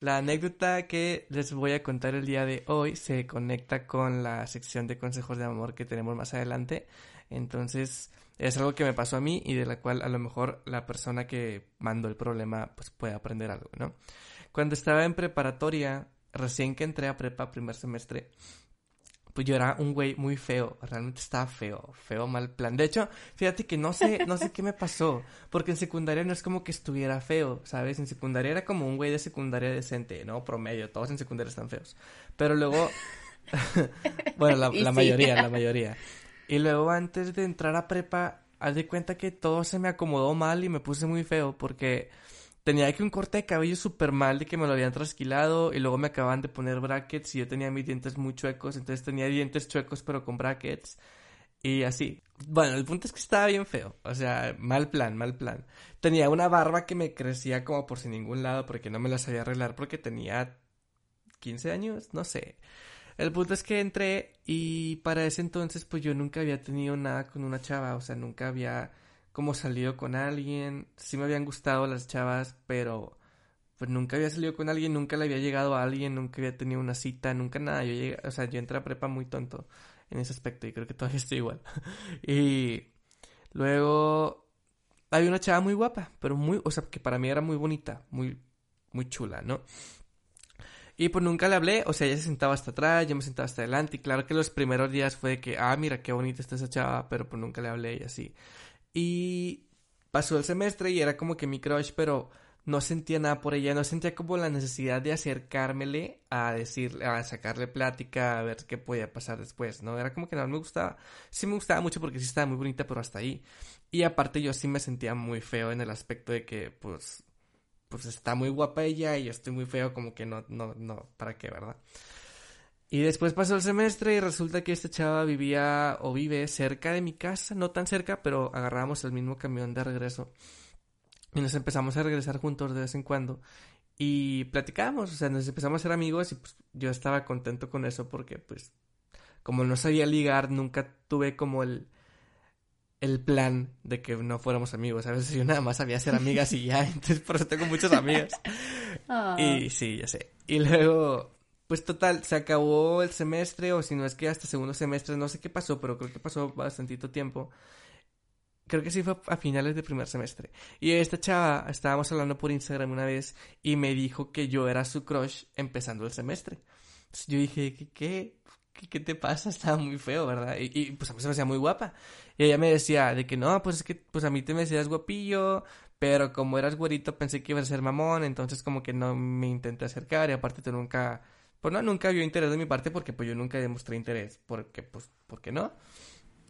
La anécdota que les voy a contar el día de hoy se conecta con la sección de consejos de amor que tenemos más adelante. Entonces, es algo que me pasó a mí y de la cual a lo mejor la persona que mandó el problema pues puede aprender algo, ¿no? Cuando estaba en preparatoria, recién que entré a prepa primer semestre, pues yo era un güey muy feo, realmente estaba feo, feo mal plan. De hecho, fíjate que no sé, no sé qué me pasó, porque en secundaria no es como que estuviera feo, ¿sabes? En secundaria era como un güey de secundaria decente, ¿no? Promedio, todos en secundaria están feos. Pero luego, bueno, la, la mayoría, la mayoría. Y luego antes de entrar a prepa, haz de cuenta que todo se me acomodó mal y me puse muy feo porque tenía que un corte de cabello súper mal de que me lo habían trasquilado y luego me acaban de poner brackets y yo tenía mis dientes muy chuecos, entonces tenía dientes chuecos pero con brackets y así. Bueno, el punto es que estaba bien feo, o sea, mal plan, mal plan. Tenía una barba que me crecía como por sin ningún lado porque no me la sabía arreglar porque tenía 15 años, no sé. El punto es que entré y para ese entonces pues yo nunca había tenido nada con una chava, o sea, nunca había como salido con alguien, sí me habían gustado las chavas, pero pues nunca había salido con alguien, nunca le había llegado a alguien, nunca había tenido una cita, nunca nada. Yo llegué, o sea, yo entré a prepa muy tonto en ese aspecto y creo que todavía estoy igual. y luego había una chava muy guapa, pero muy, o sea, que para mí era muy bonita, muy, muy chula, ¿no? Y pues nunca le hablé, o sea, ella se sentaba hasta atrás, yo me sentaba hasta adelante, y claro que los primeros días fue de que, ah, mira, qué bonita está esa chava, pero pues nunca le hablé y así. Y pasó el semestre y era como que mi crush, pero no sentía nada por ella, no sentía como la necesidad de acercármele a decir, a sacarle plática, a ver qué podía pasar después, ¿no? Era como que no me gustaba, sí me gustaba mucho porque sí estaba muy bonita, pero hasta ahí. Y aparte yo sí me sentía muy feo en el aspecto de que, pues, pues está muy guapa ella y yo estoy muy feo, como que no, no, no, ¿para qué, verdad? Y después pasó el semestre y resulta que esta chava vivía o vive cerca de mi casa, no tan cerca, pero agarramos el mismo camión de regreso. Y nos empezamos a regresar juntos de vez en cuando. Y platicábamos, o sea, nos empezamos a ser amigos y pues yo estaba contento con eso porque pues como no sabía ligar, nunca tuve como el, el plan de que no fuéramos amigos. A veces yo nada más sabía ser amigas y ya, entonces por eso tengo muchas amigas. Ah. Y sí, ya sé. Y luego pues total, se acabó el semestre, o si no es que hasta segundo semestre, no sé qué pasó, pero creo que pasó bastantito tiempo. Creo que sí fue a finales de primer semestre. Y esta chava, estábamos hablando por Instagram una vez, y me dijo que yo era su crush empezando el semestre. Yo dije, ¿qué, qué, qué, te pasa? Estaba muy feo, ¿verdad? Y, y, pues a mí se me hacía muy guapa. Y ella me decía de que no, pues es que pues a mí te me decías guapillo, pero como eras güerito pensé que ibas a ser mamón, entonces como que no me intenté acercar y aparte tú nunca pues no, nunca vio interés de mi parte porque pues yo nunca demostré interés, porque pues, ¿por qué no?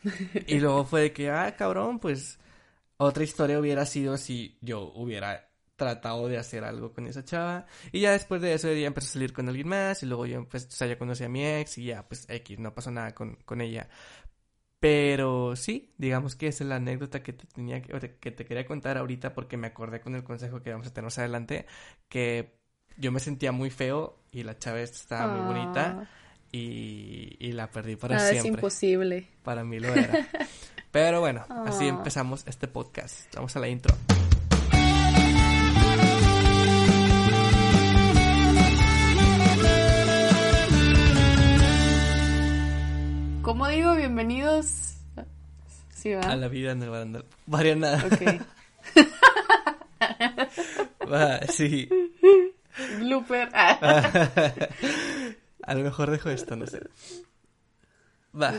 y luego fue de que, ah, cabrón, pues otra historia hubiera sido si yo hubiera tratado de hacer algo con esa chava. Y ya después de eso ella empezó a salir con alguien más y luego yo pues, o sea, ya conocí a mi ex y ya pues X, no pasó nada con, con ella. Pero sí, digamos que esa es la anécdota que te tenía que, que te quería contar ahorita porque me acordé con el consejo que vamos a tener más adelante que yo me sentía muy feo y la chava estaba muy bonita y, y, la perdí para Nada, siempre. Es imposible. Para mí lo era. Pero bueno, así Ah. empezamos este podcast. Vamos a la intro. ¿Cómo digo? Bienvenidos. Sí. A la vida en el barandal. Mariana. Ok. Va, sí. Blooper. Ah. A lo mejor dejo esto, no sé. Va.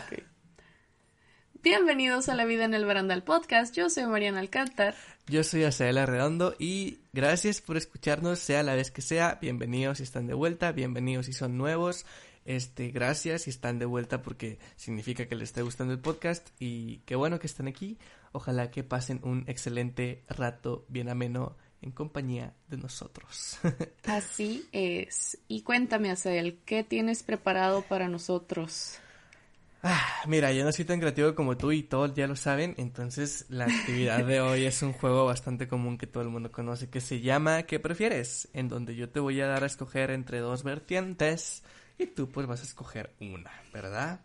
Bienvenidos a La Vida en el Barandal Podcast. Yo soy Mariana Alcántar. Yo soy Asaela Redondo y gracias por escucharnos, sea la vez que sea. Bienvenidos si están de vuelta, bienvenidos si son nuevos. Este, gracias si están de vuelta porque significa que les esté gustando el podcast y qué bueno que están aquí. Ojalá que pasen un excelente rato bien ameno en compañía de nosotros. Así es. Y cuéntame, Asael, ¿qué tienes preparado para nosotros? Ah, mira, yo no soy tan creativo como tú y todos ya lo saben, entonces la actividad de hoy es un juego bastante común que todo el mundo conoce que se llama ¿Qué prefieres? En donde yo te voy a dar a escoger entre dos vertientes y tú pues vas a escoger una, ¿verdad?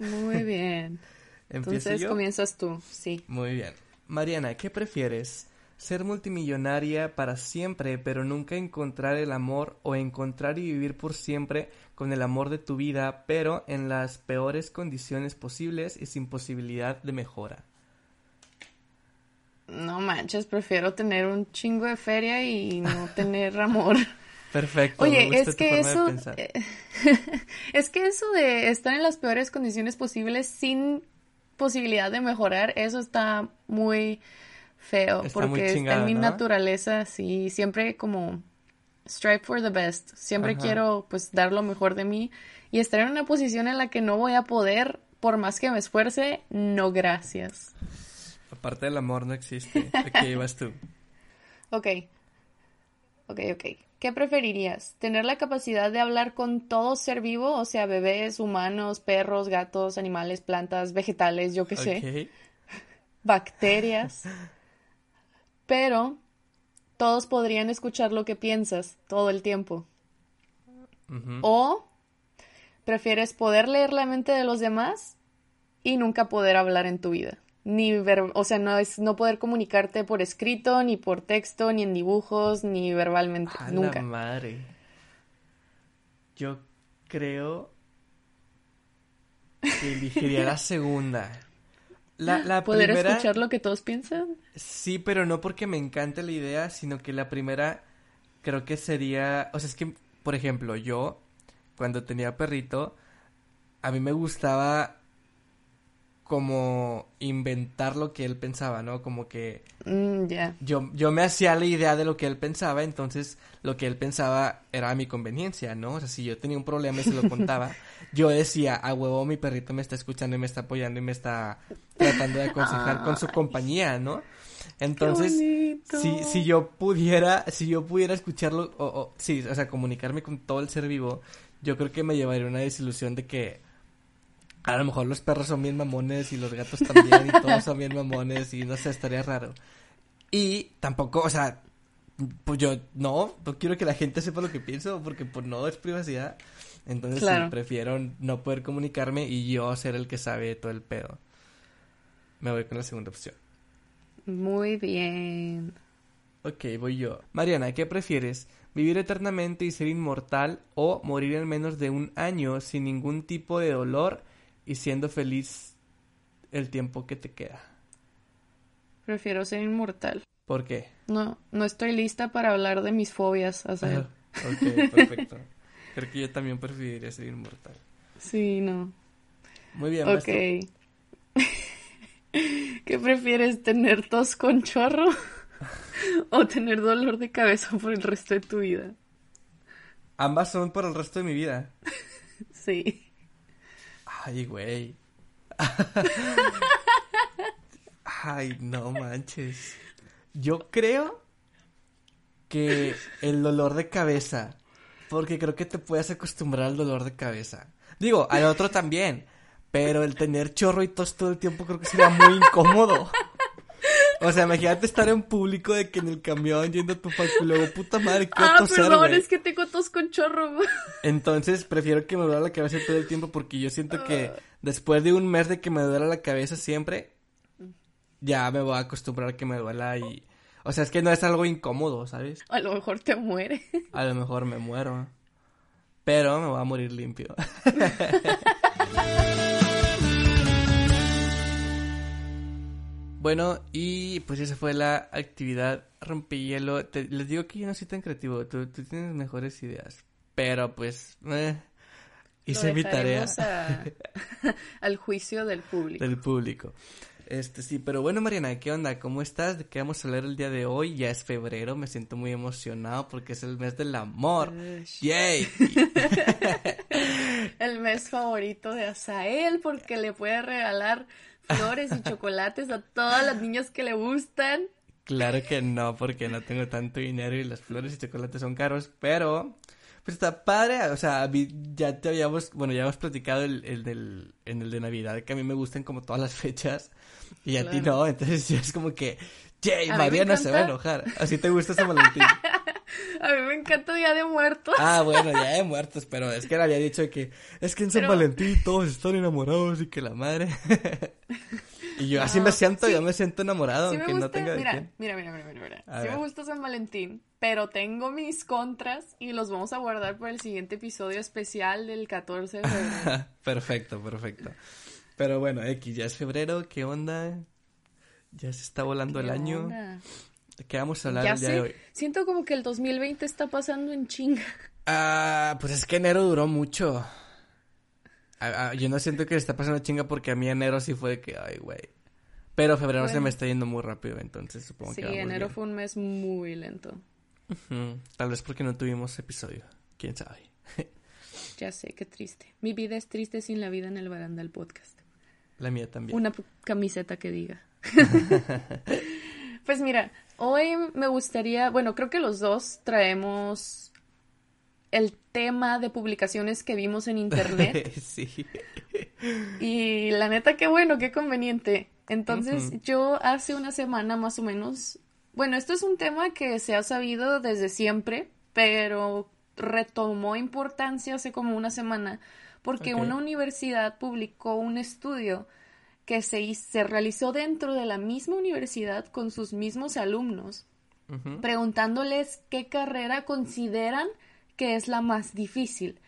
Muy bien. entonces comienzas tú, sí. Muy bien. Mariana, ¿qué prefieres? Ser multimillonaria para siempre, pero nunca encontrar el amor o encontrar y vivir por siempre con el amor de tu vida, pero en las peores condiciones posibles y sin posibilidad de mejora. No manches, prefiero tener un chingo de feria y no tener amor. Perfecto. Oye, es que eso es que eso de estar en las peores condiciones posibles sin posibilidad de mejorar, eso está muy feo, porque está en mi naturaleza, sí, siempre como strive for the best, siempre quiero pues dar lo mejor de mí y estar en una posición en la que no voy a poder, por más que me esfuerce, no gracias. Aparte del amor no existe, ¿de vas tú? Ok, ok, ok. ¿Qué preferirías? ¿Tener la capacidad de hablar con todo ser vivo? O sea, bebés, humanos, perros, gatos, animales, plantas, vegetales, yo qué sé. Bacterias pero todos podrían escuchar lo que piensas todo el tiempo. O prefieres poder leer la mente de los demás y nunca poder hablar en tu vida. Ni ver, o sea, no es no poder comunicarte por escrito, ni por texto, ni en dibujos, ni verbalmente. nunca. madre. Yo creo que elegiría la segunda. La, ¿Poder escuchar lo que todos piensan? Sí, pero no porque me encante la idea, sino que la primera creo que sería, o sea, es que, por ejemplo, yo, cuando tenía perrito, a mí me gustaba como inventar lo que él pensaba, ¿no? Como que mm, ya yo, yo me hacía la idea de lo que él pensaba, entonces lo que él pensaba era a mi conveniencia, ¿no? O sea, si yo tenía un problema y se lo contaba, yo decía, a huevo, mi perrito me está escuchando y me está apoyando y me está tratando de aconsejar con su compañía, ¿no? Entonces, si, si yo pudiera, si yo pudiera escucharlo, o, o, sí, o sea, comunicarme con todo el ser vivo, yo creo que me llevaría una desilusión de que a lo mejor los perros son bien mamones y los gatos también y todos son bien mamones y no sé, estaría raro. Y tampoco, o sea, pues yo no, no quiero que la gente sepa lo que pienso porque pues no es privacidad. Entonces sí, prefiero no poder comunicarme y yo ser el que sabe todo el pedo. Me voy con la segunda opción. Muy bien. Ok, voy yo. Mariana, ¿qué prefieres? ¿Vivir eternamente y ser inmortal o morir en menos de un año sin ningún tipo de dolor y siendo feliz el tiempo que te queda. Prefiero ser inmortal. ¿Por qué? No, no estoy lista para hablar de mis fobias, ok, perfecto. Creo que yo también preferiría ser inmortal. Sí, no. Muy bien. Ok. ¿Qué prefieres, tener tos con chorro o tener dolor de cabeza por el resto de tu vida? Ambas son por el resto de mi vida. sí. Ay, güey. Ay, no manches. Yo creo que el dolor de cabeza. Porque creo que te puedes acostumbrar al dolor de cabeza. Digo, al otro también. Pero el tener chorro y tos todo el tiempo creo que sería muy incómodo. O sea, imagínate estar en público de que en el camión yendo a tu facu y luego, puta madre, ¿qué Ah, perdón, es que tengo tos con chorro. Entonces, prefiero que me duela la cabeza todo el tiempo porque yo siento que ah. después de un mes de que me duela la cabeza siempre, ya me voy a acostumbrar a que me duela y... O sea, es que no es algo incómodo, ¿sabes? A lo mejor te muere. A lo mejor me muero. Pero me voy a morir limpio. Bueno, y pues esa fue la actividad rompehielo. les digo que yo no soy tan creativo, tú, tienes mejores ideas. Pero pues, eh, hice mi tarea. al juicio del público. Del público. Este, sí, pero bueno, Mariana, ¿qué onda? ¿Cómo estás? ¿De qué vamos a hablar el día de hoy? Ya es febrero, me siento muy emocionado porque es el mes del amor. ¡Yay! el mes favorito de Asael porque le puede regalar flores y chocolates a todas las niñas que le gustan. Claro que no, porque no tengo tanto dinero y las flores y chocolates son caros, pero pues está padre, o sea, ya te habíamos, bueno, ya hemos platicado el, el del, en el de Navidad, que a mí me gustan como todas las fechas, y a ti no, entonces ya es como que, Jay, no se va a enojar, así te gusta San Valentín. A mí me encanta Día de Muertos. Ah, bueno, ya de muertos, pero es que le había dicho que es que en San Pero- Valentín todos están enamorados y que la madre. y yo así No, me siento, sí. yo me siento enamorado, Sí me aunque gusta, no tenga de mira, quién. mira, mira, mira, mira, mira. A Sí me ver. gusta San Valentín, pero tengo mis contras y los vamos a guardar para el siguiente episodio especial del 14 de febrero. perfecto, perfecto. Pero bueno, X, ya es febrero, ¿qué onda? Ya se está volando el ¿Qué año. onda? ¿De qué vamos a hablar Ya el día de hoy? siento como que el 2020 está pasando en chinga. Ah, pues es que enero duró mucho. Ah, ah, yo no siento que está pasando chinga porque a mí enero sí fue de que, ay, güey. Pero febrero se me está yendo muy rápido, entonces supongo Sí, que vamos enero bien. fue un mes muy lento. Tal vez porque no tuvimos episodio. Quién sabe. Ya sé, qué triste. Mi vida es triste sin la vida en el barandal podcast. La mía también. Una camiseta que diga. pues mira, hoy me gustaría, bueno, creo que los dos traemos el tema de publicaciones que vimos en internet sí. y la neta qué bueno, qué conveniente. Entonces, yo hace una semana más o menos, bueno, esto es un tema que se ha sabido desde siempre, pero retomó importancia hace como una semana porque una universidad publicó un estudio que se, realizó dentro de la misma universidad con sus mismos alumnos, preguntándoles qué carrera consideran que es la más difícil.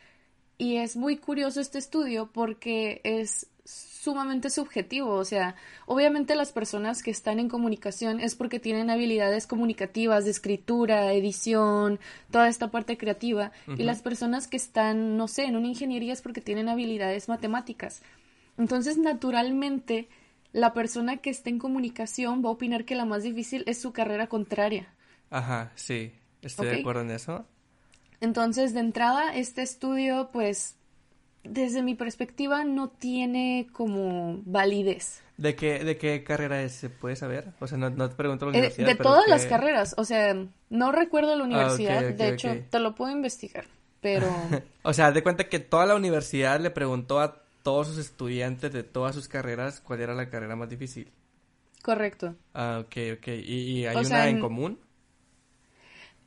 Y es muy curioso este estudio porque es sumamente subjetivo, o sea, obviamente las personas que están en comunicación es porque tienen habilidades comunicativas de escritura, edición, toda esta parte creativa, y las personas que están, no sé, en una ingeniería es porque tienen habilidades matemáticas. Entonces, naturalmente, la persona que está en comunicación va a opinar que la más difícil es su carrera contraria. Ajá, sí. Estoy Ok. de acuerdo en eso. Entonces, de entrada, este estudio, pues, desde mi perspectiva, no tiene como validez. ¿De qué, de qué carrera es? ¿Se puede saber? O sea, no, no te pregunto la Eh, universidad, de todas qué- las carreras, o sea, no recuerdo la universidad, ok, ok, de hecho, te lo puedo investigar, pero O sea, de cuenta que toda la universidad le preguntó a todos sus estudiantes de todas sus carreras cuál era la carrera más difícil. correcto. Ah, ok, ok. ¿Y, y hay O una sea, en en- común?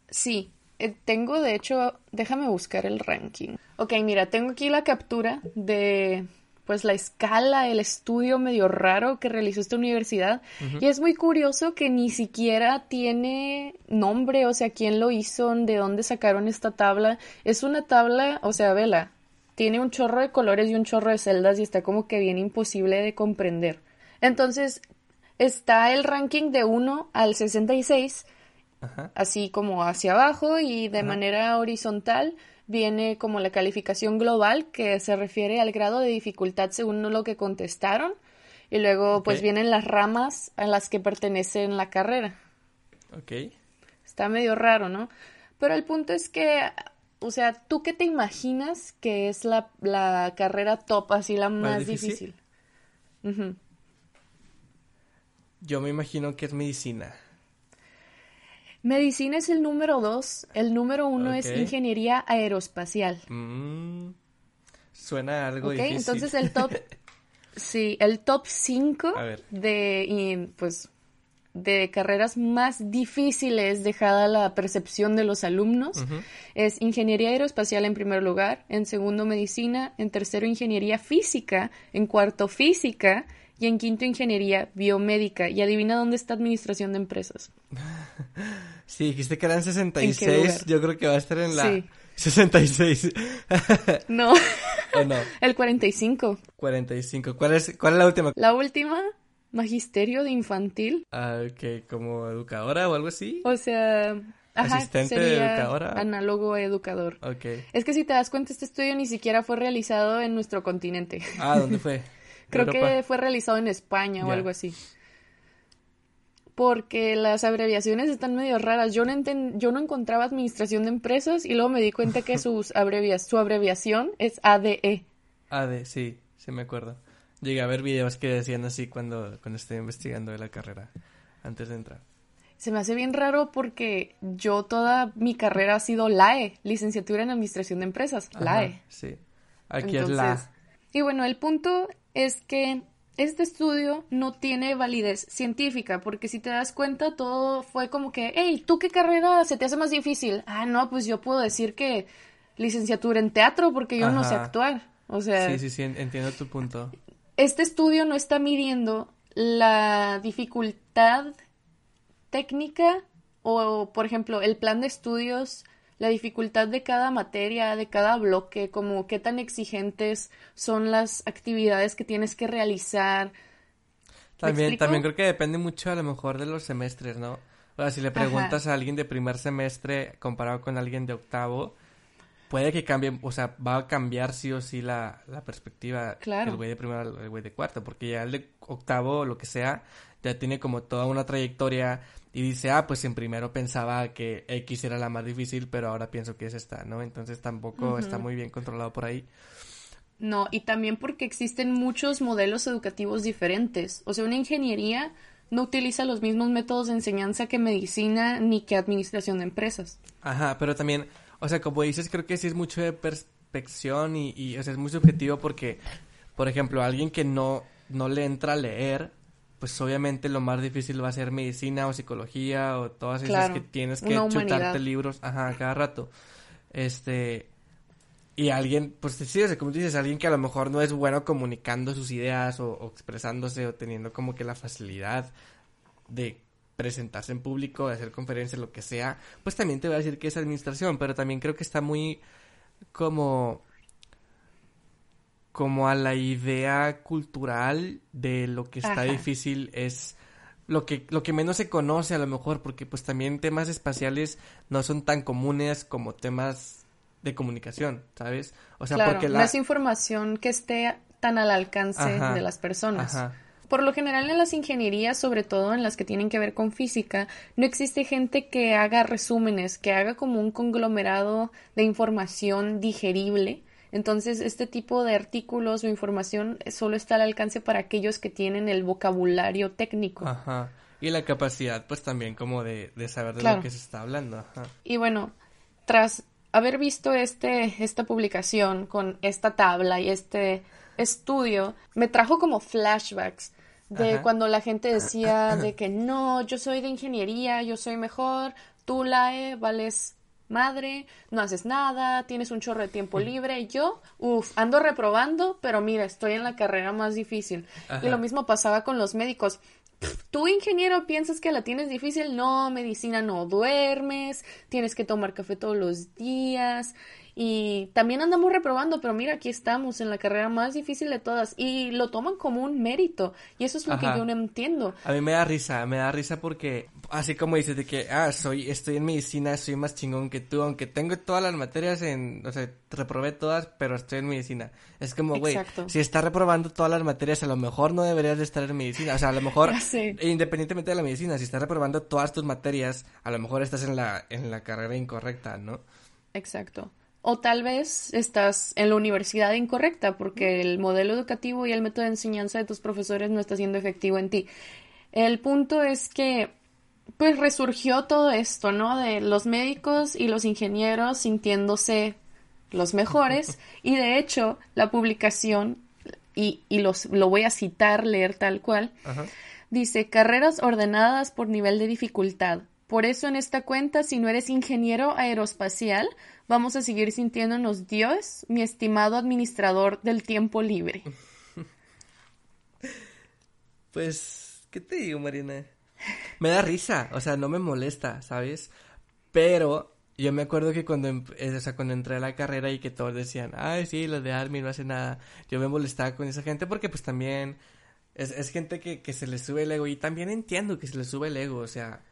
Sí, eh, tengo de hecho, déjame buscar el ranking. Ok, mira, tengo aquí la captura de pues la escala, el estudio medio raro que realizó esta universidad. Y es muy curioso que ni siquiera tiene nombre, o sea, quién lo hizo, de dónde sacaron esta tabla. Es una tabla, o sea, vela, tiene un chorro de colores y un chorro de celdas y está como que bien imposible de comprender. Entonces, está el ranking de 1 al 66 Ajá. así como hacia abajo y de Ajá. manera horizontal viene como la calificación global que se refiere al grado de dificultad según lo que contestaron y luego pues vienen las ramas a las que pertenecen la carrera. Ok. Está medio raro, ¿no? Pero el punto es que, o sea, ¿tú qué te imaginas que es la, la carrera top, así la más, difícil? Yo me imagino que es medicina. Medicina es el número dos, el número uno es ingeniería aeroespacial. Mm, suena algo Ok, difícil. entonces el top, sí, el top 5 A ver. de, pues, de carreras más difíciles dejada la percepción de los alumnos es ingeniería aeroespacial en primer lugar, en segundo medicina, en tercero ingeniería física, en cuarto física y en quinto ingeniería biomédica. Y adivina dónde está administración de empresas. Sí, dijiste que eran ¿En qué 66. lugar? Yo creo que va a estar en la Sí. 66. No, ¿O no? el 45. 45. ¿Cuál es, cuál es la última? La última, magisterio de infantil. Ah, ok, como educadora o algo así. O sea, ajá, Asistente de sería educadora. análogo a educador. Ok. Es que si te das cuenta, este estudio ni siquiera fue realizado en nuestro continente. Ah, ¿dónde fue? Creo Europa. que fue realizado en España o algo así. Porque las abreviaciones están medio raras. Yo no, enten- yo no encontraba administración de empresas y luego me di cuenta que sus su abreviación es. ADE. AD, sí, sí me acuerdo. Llegué a ver videos que decían así cuando, cuando estoy investigando de la carrera, antes de entrar. se me hace bien raro porque yo toda mi carrera ha sido LAE, licenciatura en Administración de Empresas, LAE. Sí, aquí es la... Y bueno, el punto es que este estudio no tiene validez científica, porque si te das cuenta, todo fue como que, hey, ¿tú qué carrera se te hace más difícil? Ah, no, pues yo puedo decir que licenciatura en teatro porque yo no sé actuar. O sea... Sí, sí, sí, entiendo tu punto. Este estudio no está midiendo la dificultad técnica o, por ejemplo, el plan de estudios, la dificultad de cada materia, de cada bloque, como qué tan exigentes son las actividades que tienes que realizar. También, también creo que depende mucho a lo mejor de los semestres, ¿no? O sea, si le preguntas a alguien de primer semestre comparado con alguien de octavo, puede que cambie, o sea, va a cambiar sí o sí la, la perspectiva claro. el güey de primero el güey de cuarto, porque ya el de octavo o lo que sea, ya tiene como toda una trayectoria y dice, ah, pues en primero pensaba que X era la más difícil, pero ahora pienso que es esta, ¿no? Entonces tampoco está muy bien controlado por ahí. No, y también porque existen muchos modelos educativos diferentes. O sea, una ingeniería no utiliza los mismos métodos de enseñanza que medicina ni que administración de empresas. Ajá, pero también o sea, como dices, creo que sí es mucho de perspección y, y o sea, es muy subjetivo porque, por ejemplo, alguien que no, no le entra a leer, pues obviamente lo más difícil va a ser medicina o psicología o todas esas que tienes que chutarte libros, ajá, cada rato. Este, y alguien, pues sí, o sea, como dices, alguien que a lo mejor no es bueno comunicando sus ideas o, o expresándose o teniendo como que la facilidad de presentarse en público, de hacer conferencias, lo que sea, pues también te voy a decir que es administración, pero también creo que está muy como como a la idea cultural de lo que está difícil es lo que lo que menos se conoce a lo mejor porque pues también temas espaciales no son tan comunes como temas de comunicación, ¿sabes? O sea, porque la... no es información que esté tan al alcance de las personas. Ajá. Por lo general en las ingenierías, sobre todo en las que tienen que ver con física, no existe gente que haga resúmenes, que haga como un conglomerado de información digerible. Entonces, este tipo de artículos o información solo está al alcance para aquellos que tienen el vocabulario técnico. Ajá. Y la capacidad, pues también como de, de saber de lo que se está hablando. Ajá. Y bueno, tras haber visto este, esta publicación con esta tabla y este estudio, me trajo como flashbacks de cuando la gente decía de que no, yo soy de ingeniería, yo soy mejor, tú, Lae, vales madre, no haces nada, tienes un chorro de tiempo libre. Yo, uff, ando reprobando, pero mira, estoy en la carrera más difícil. Y lo mismo pasaba con los médicos. Tú, ingeniero, piensas que la tienes difícil. No, medicina no duermes, tienes que tomar café todos los días. Y también andamos reprobando, pero mira, aquí estamos en la carrera más difícil de todas y lo toman como un mérito. Y eso es lo que yo no entiendo. A mí me da risa, me da risa porque así como dices de que, ah, soy, estoy en medicina, soy más chingón que tú, aunque tengo todas las materias en, o sea, reprobé todas, pero estoy en medicina. Es como, güey, si estás reprobando todas las materias, a lo mejor no deberías de estar en medicina. O sea, a lo mejor, independientemente de la medicina, si estás reprobando todas tus materias, a lo mejor estás en la, en la carrera incorrecta, ¿no? Exacto. O tal vez estás en la universidad incorrecta porque el modelo educativo y el método de enseñanza de tus profesores no está siendo efectivo en ti. El punto es que pues resurgió todo esto, ¿no? De los médicos y los ingenieros sintiéndose los mejores y de hecho la publicación y, y los, lo voy a citar, leer tal cual, dice carreras ordenadas por nivel de dificultad. Por eso en esta cuenta, si no eres ingeniero aeroespacial, vamos a seguir sintiéndonos Dios, mi estimado administrador del tiempo libre. Pues, ¿qué te digo, Marina? Me da risa, o sea, no me molesta, ¿sabes? Pero yo me acuerdo que cuando, o sea, cuando entré a la carrera y que todos decían, ay, sí, los de Army no hacen nada, yo me molestaba con esa gente porque pues también es, gente que, que se le sube el ego y también entiendo que se le sube el ego, o sea,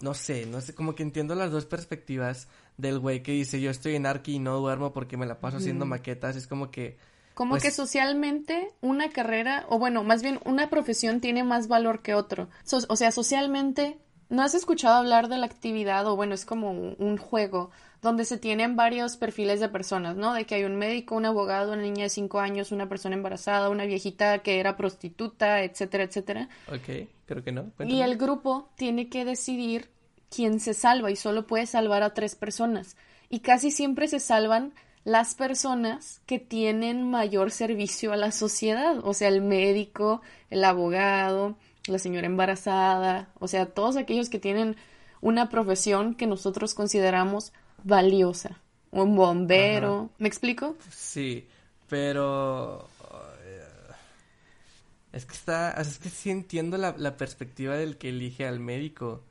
no sé, no sé, como que entiendo las dos perspectivas del güey que dice yo estoy en Arki y no duermo porque me la paso haciendo maquetas, es como que... Como pues que socialmente una carrera, o bueno, más bien una profesión tiene más valor que otro. o sea, socialmente ¿No has escuchado hablar de la actividad o bueno, es como un juego donde se tienen varios perfiles de personas, ¿no? De que hay un médico, un abogado, una niña de cinco años, una persona embarazada, una viejita que era prostituta, etcétera, etcétera. Ok, creo que no. Y el grupo tiene que decidir quién se salva y solo puede salvar a tres personas. Y casi siempre se salvan las personas que tienen mayor servicio a la sociedad, o sea, el médico, el abogado, la señora embarazada, o sea, todos aquellos que tienen una profesión que nosotros consideramos valiosa. Un bombero. ¿Me explico? Sí, pero... Es que está... Es que sí entiendo la, la perspectiva del que elige al médico.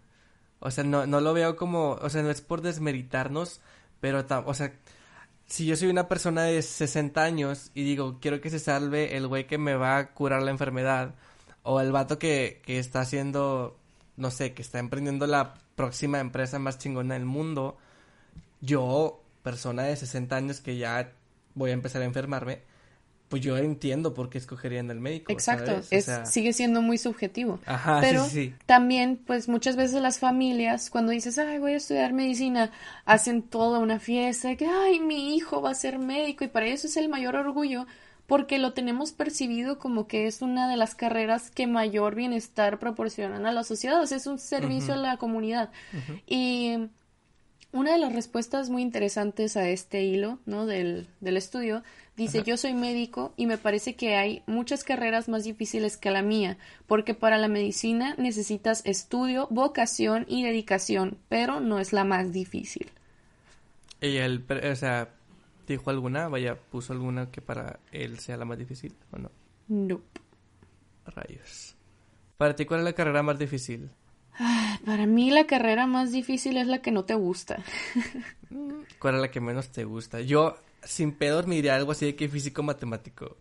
O sea, no, no lo veo como... O sea, no es por desmeritarnos, pero... o sea, si yo soy una persona de 60 años y digo, quiero que se salve el güey que me va a curar la enfermedad, o el vato que, que está haciendo, no sé, que está emprendiendo la próxima empresa más chingona del mundo, yo, persona de 60 años que ya voy a empezar a enfermarme, pues yo entiendo por qué escogerían el médico. Exacto, es, sigue siendo muy subjetivo. Ajá, Pero sí, sí. también, pues muchas veces las familias, cuando dices, ay, voy a estudiar medicina, hacen toda una fiesta, que, ay, mi hijo va a ser médico, y para eso es el mayor orgullo, porque lo tenemos percibido como que es una de las carreras que mayor bienestar proporcionan a la sociedad, o sea, es un servicio a la comunidad. Y una de las respuestas muy interesantes a este hilo, ¿no? Del, del estudio, dice, yo soy médico y me parece que hay muchas carreras más difíciles que la mía, porque para la medicina necesitas estudio, vocación y dedicación, pero no es la más difícil. ¿Y él, o sea, dijo alguna, vaya, puso alguna que para él sea la más difícil o no? No. Rayos. ¿Para ti cuál es la carrera más difícil? Para mí la carrera más difícil es la que no te gusta. ¿Cuál es la que menos te gusta? Yo, sin pedos, me diría algo así de que físico-matemático.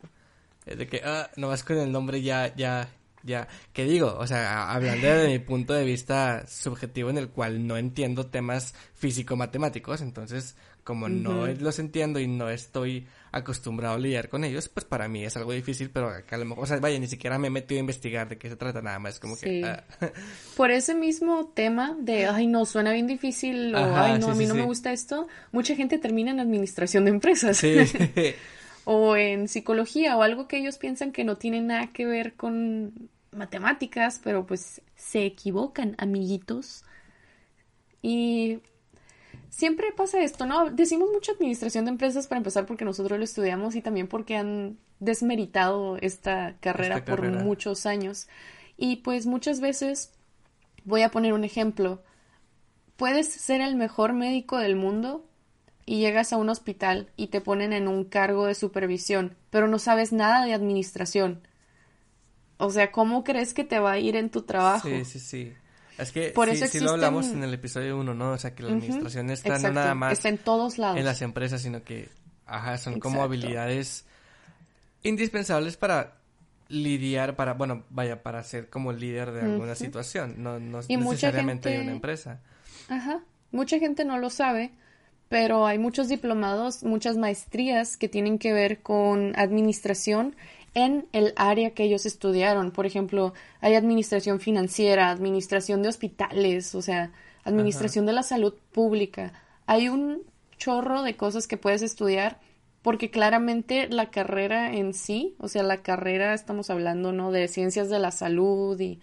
De que, ah, nomás con el nombre ya, ya, ya. ¿Qué digo? O sea, hablando de mi punto de vista subjetivo en el cual no entiendo temas físico-matemáticos, entonces, como no los entiendo y no estoy acostumbrado a lidiar con ellos, pues para mí es algo difícil, pero acá a lo mejor, o sea, vaya, ni siquiera me he metido a investigar de qué se trata nada más, como que... Ah. Por ese mismo tema de, ay, no, suena bien difícil, o, ay, no, a mí no me gusta esto, mucha gente termina en administración de empresas. o en psicología, o algo que ellos piensan que no tiene nada que ver con matemáticas, pero pues se equivocan, amiguitos. Y siempre pasa esto, ¿no? Decimos mucha administración de empresas para empezar porque nosotros lo estudiamos y también porque han desmeritado esta carrera por muchos años. Y pues muchas veces, voy a poner un ejemplo, puedes ser el mejor médico del mundo y llegas a un hospital y te ponen en un cargo de supervisión, pero no sabes nada de administración. O sea, ¿cómo crees que te va a ir en tu trabajo? Sí, sí, sí. Es que Por sí, eso lo hablamos en el episodio 1, ¿no? O sea, que la administración está no nada más está en todos lados. En las empresas, sino que, ajá, son como habilidades indispensables para lidiar, para, bueno, vaya, para ser como líder de alguna situación, no, no necesariamente de una empresa. Ajá, mucha gente no lo sabe, pero hay muchos diplomados, muchas maestrías que tienen que ver con administración en el área que ellos estudiaron. Por ejemplo, hay administración financiera, administración de hospitales, o sea, administración de la salud pública. Hay un chorro de cosas que puedes estudiar porque claramente la carrera en sí, o sea, la carrera estamos hablando, ¿no? De ciencias de la salud y,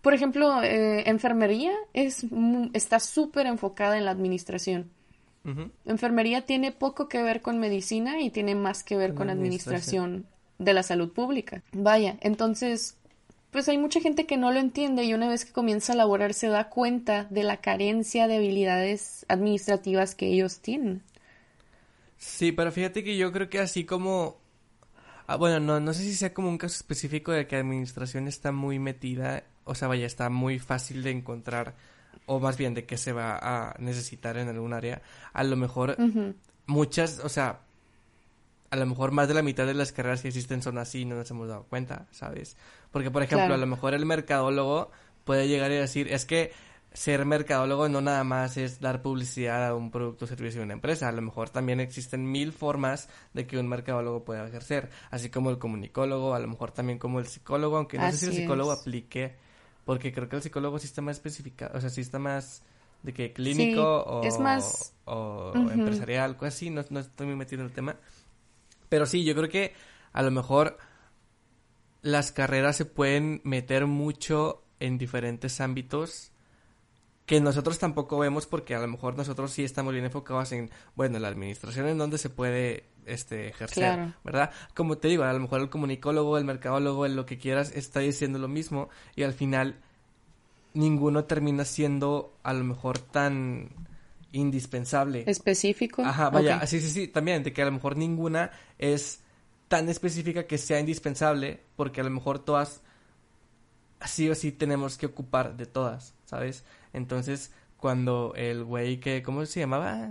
por ejemplo, eh, enfermería es, está súper enfocada en la administración. Enfermería tiene poco que ver con medicina y tiene más que ver con administración de la salud pública. Vaya, entonces, pues hay mucha gente que no lo entiende y una vez que comienza a laborar se da cuenta de la carencia de habilidades administrativas que ellos tienen. Sí, pero fíjate que yo creo que así como... Ah, bueno, no, no sé si sea como un caso específico de que administración está muy metida, o sea, vaya, está muy fácil de encontrar, o más bien de que se va a necesitar en algún área. A lo mejor muchas, o sea, a lo mejor más de la mitad de las carreras que existen son así y no nos hemos dado cuenta, ¿sabes? Porque, por ejemplo, a lo mejor el mercadólogo puede llegar y decir, es que ser mercadólogo no nada más es dar publicidad a un producto o servicio de una empresa, a lo mejor también existen mil formas de que un mercadólogo pueda ejercer, así como el comunicólogo, a lo mejor también como el psicólogo, aunque no sé si el psicólogo aplique Porque creo que el psicólogo sí está más especificado, o sea, sí está más de que clínico o, es más... o empresarial, cosas así, no, no estoy muy metido en el tema. Pero sí, yo creo que a lo mejor las carreras se pueden meter mucho en diferentes ámbitos que nosotros tampoco vemos porque a lo mejor nosotros sí estamos bien enfocados en, bueno, la administración en donde se puede este ejercer, ¿verdad? Como te digo, a lo mejor el comunicólogo, el mercadólogo, el lo que quieras está diciendo lo mismo y al final ninguno termina siendo a lo mejor tan indispensable. Específico. Ajá, vaya, sí, sí, sí, también, de que a lo mejor ninguna es tan específica que sea indispensable, porque a lo mejor todas, sí o sí tenemos que ocupar de todas, ¿sabes? Entonces, cuando el güey que, ¿cómo se llamaba?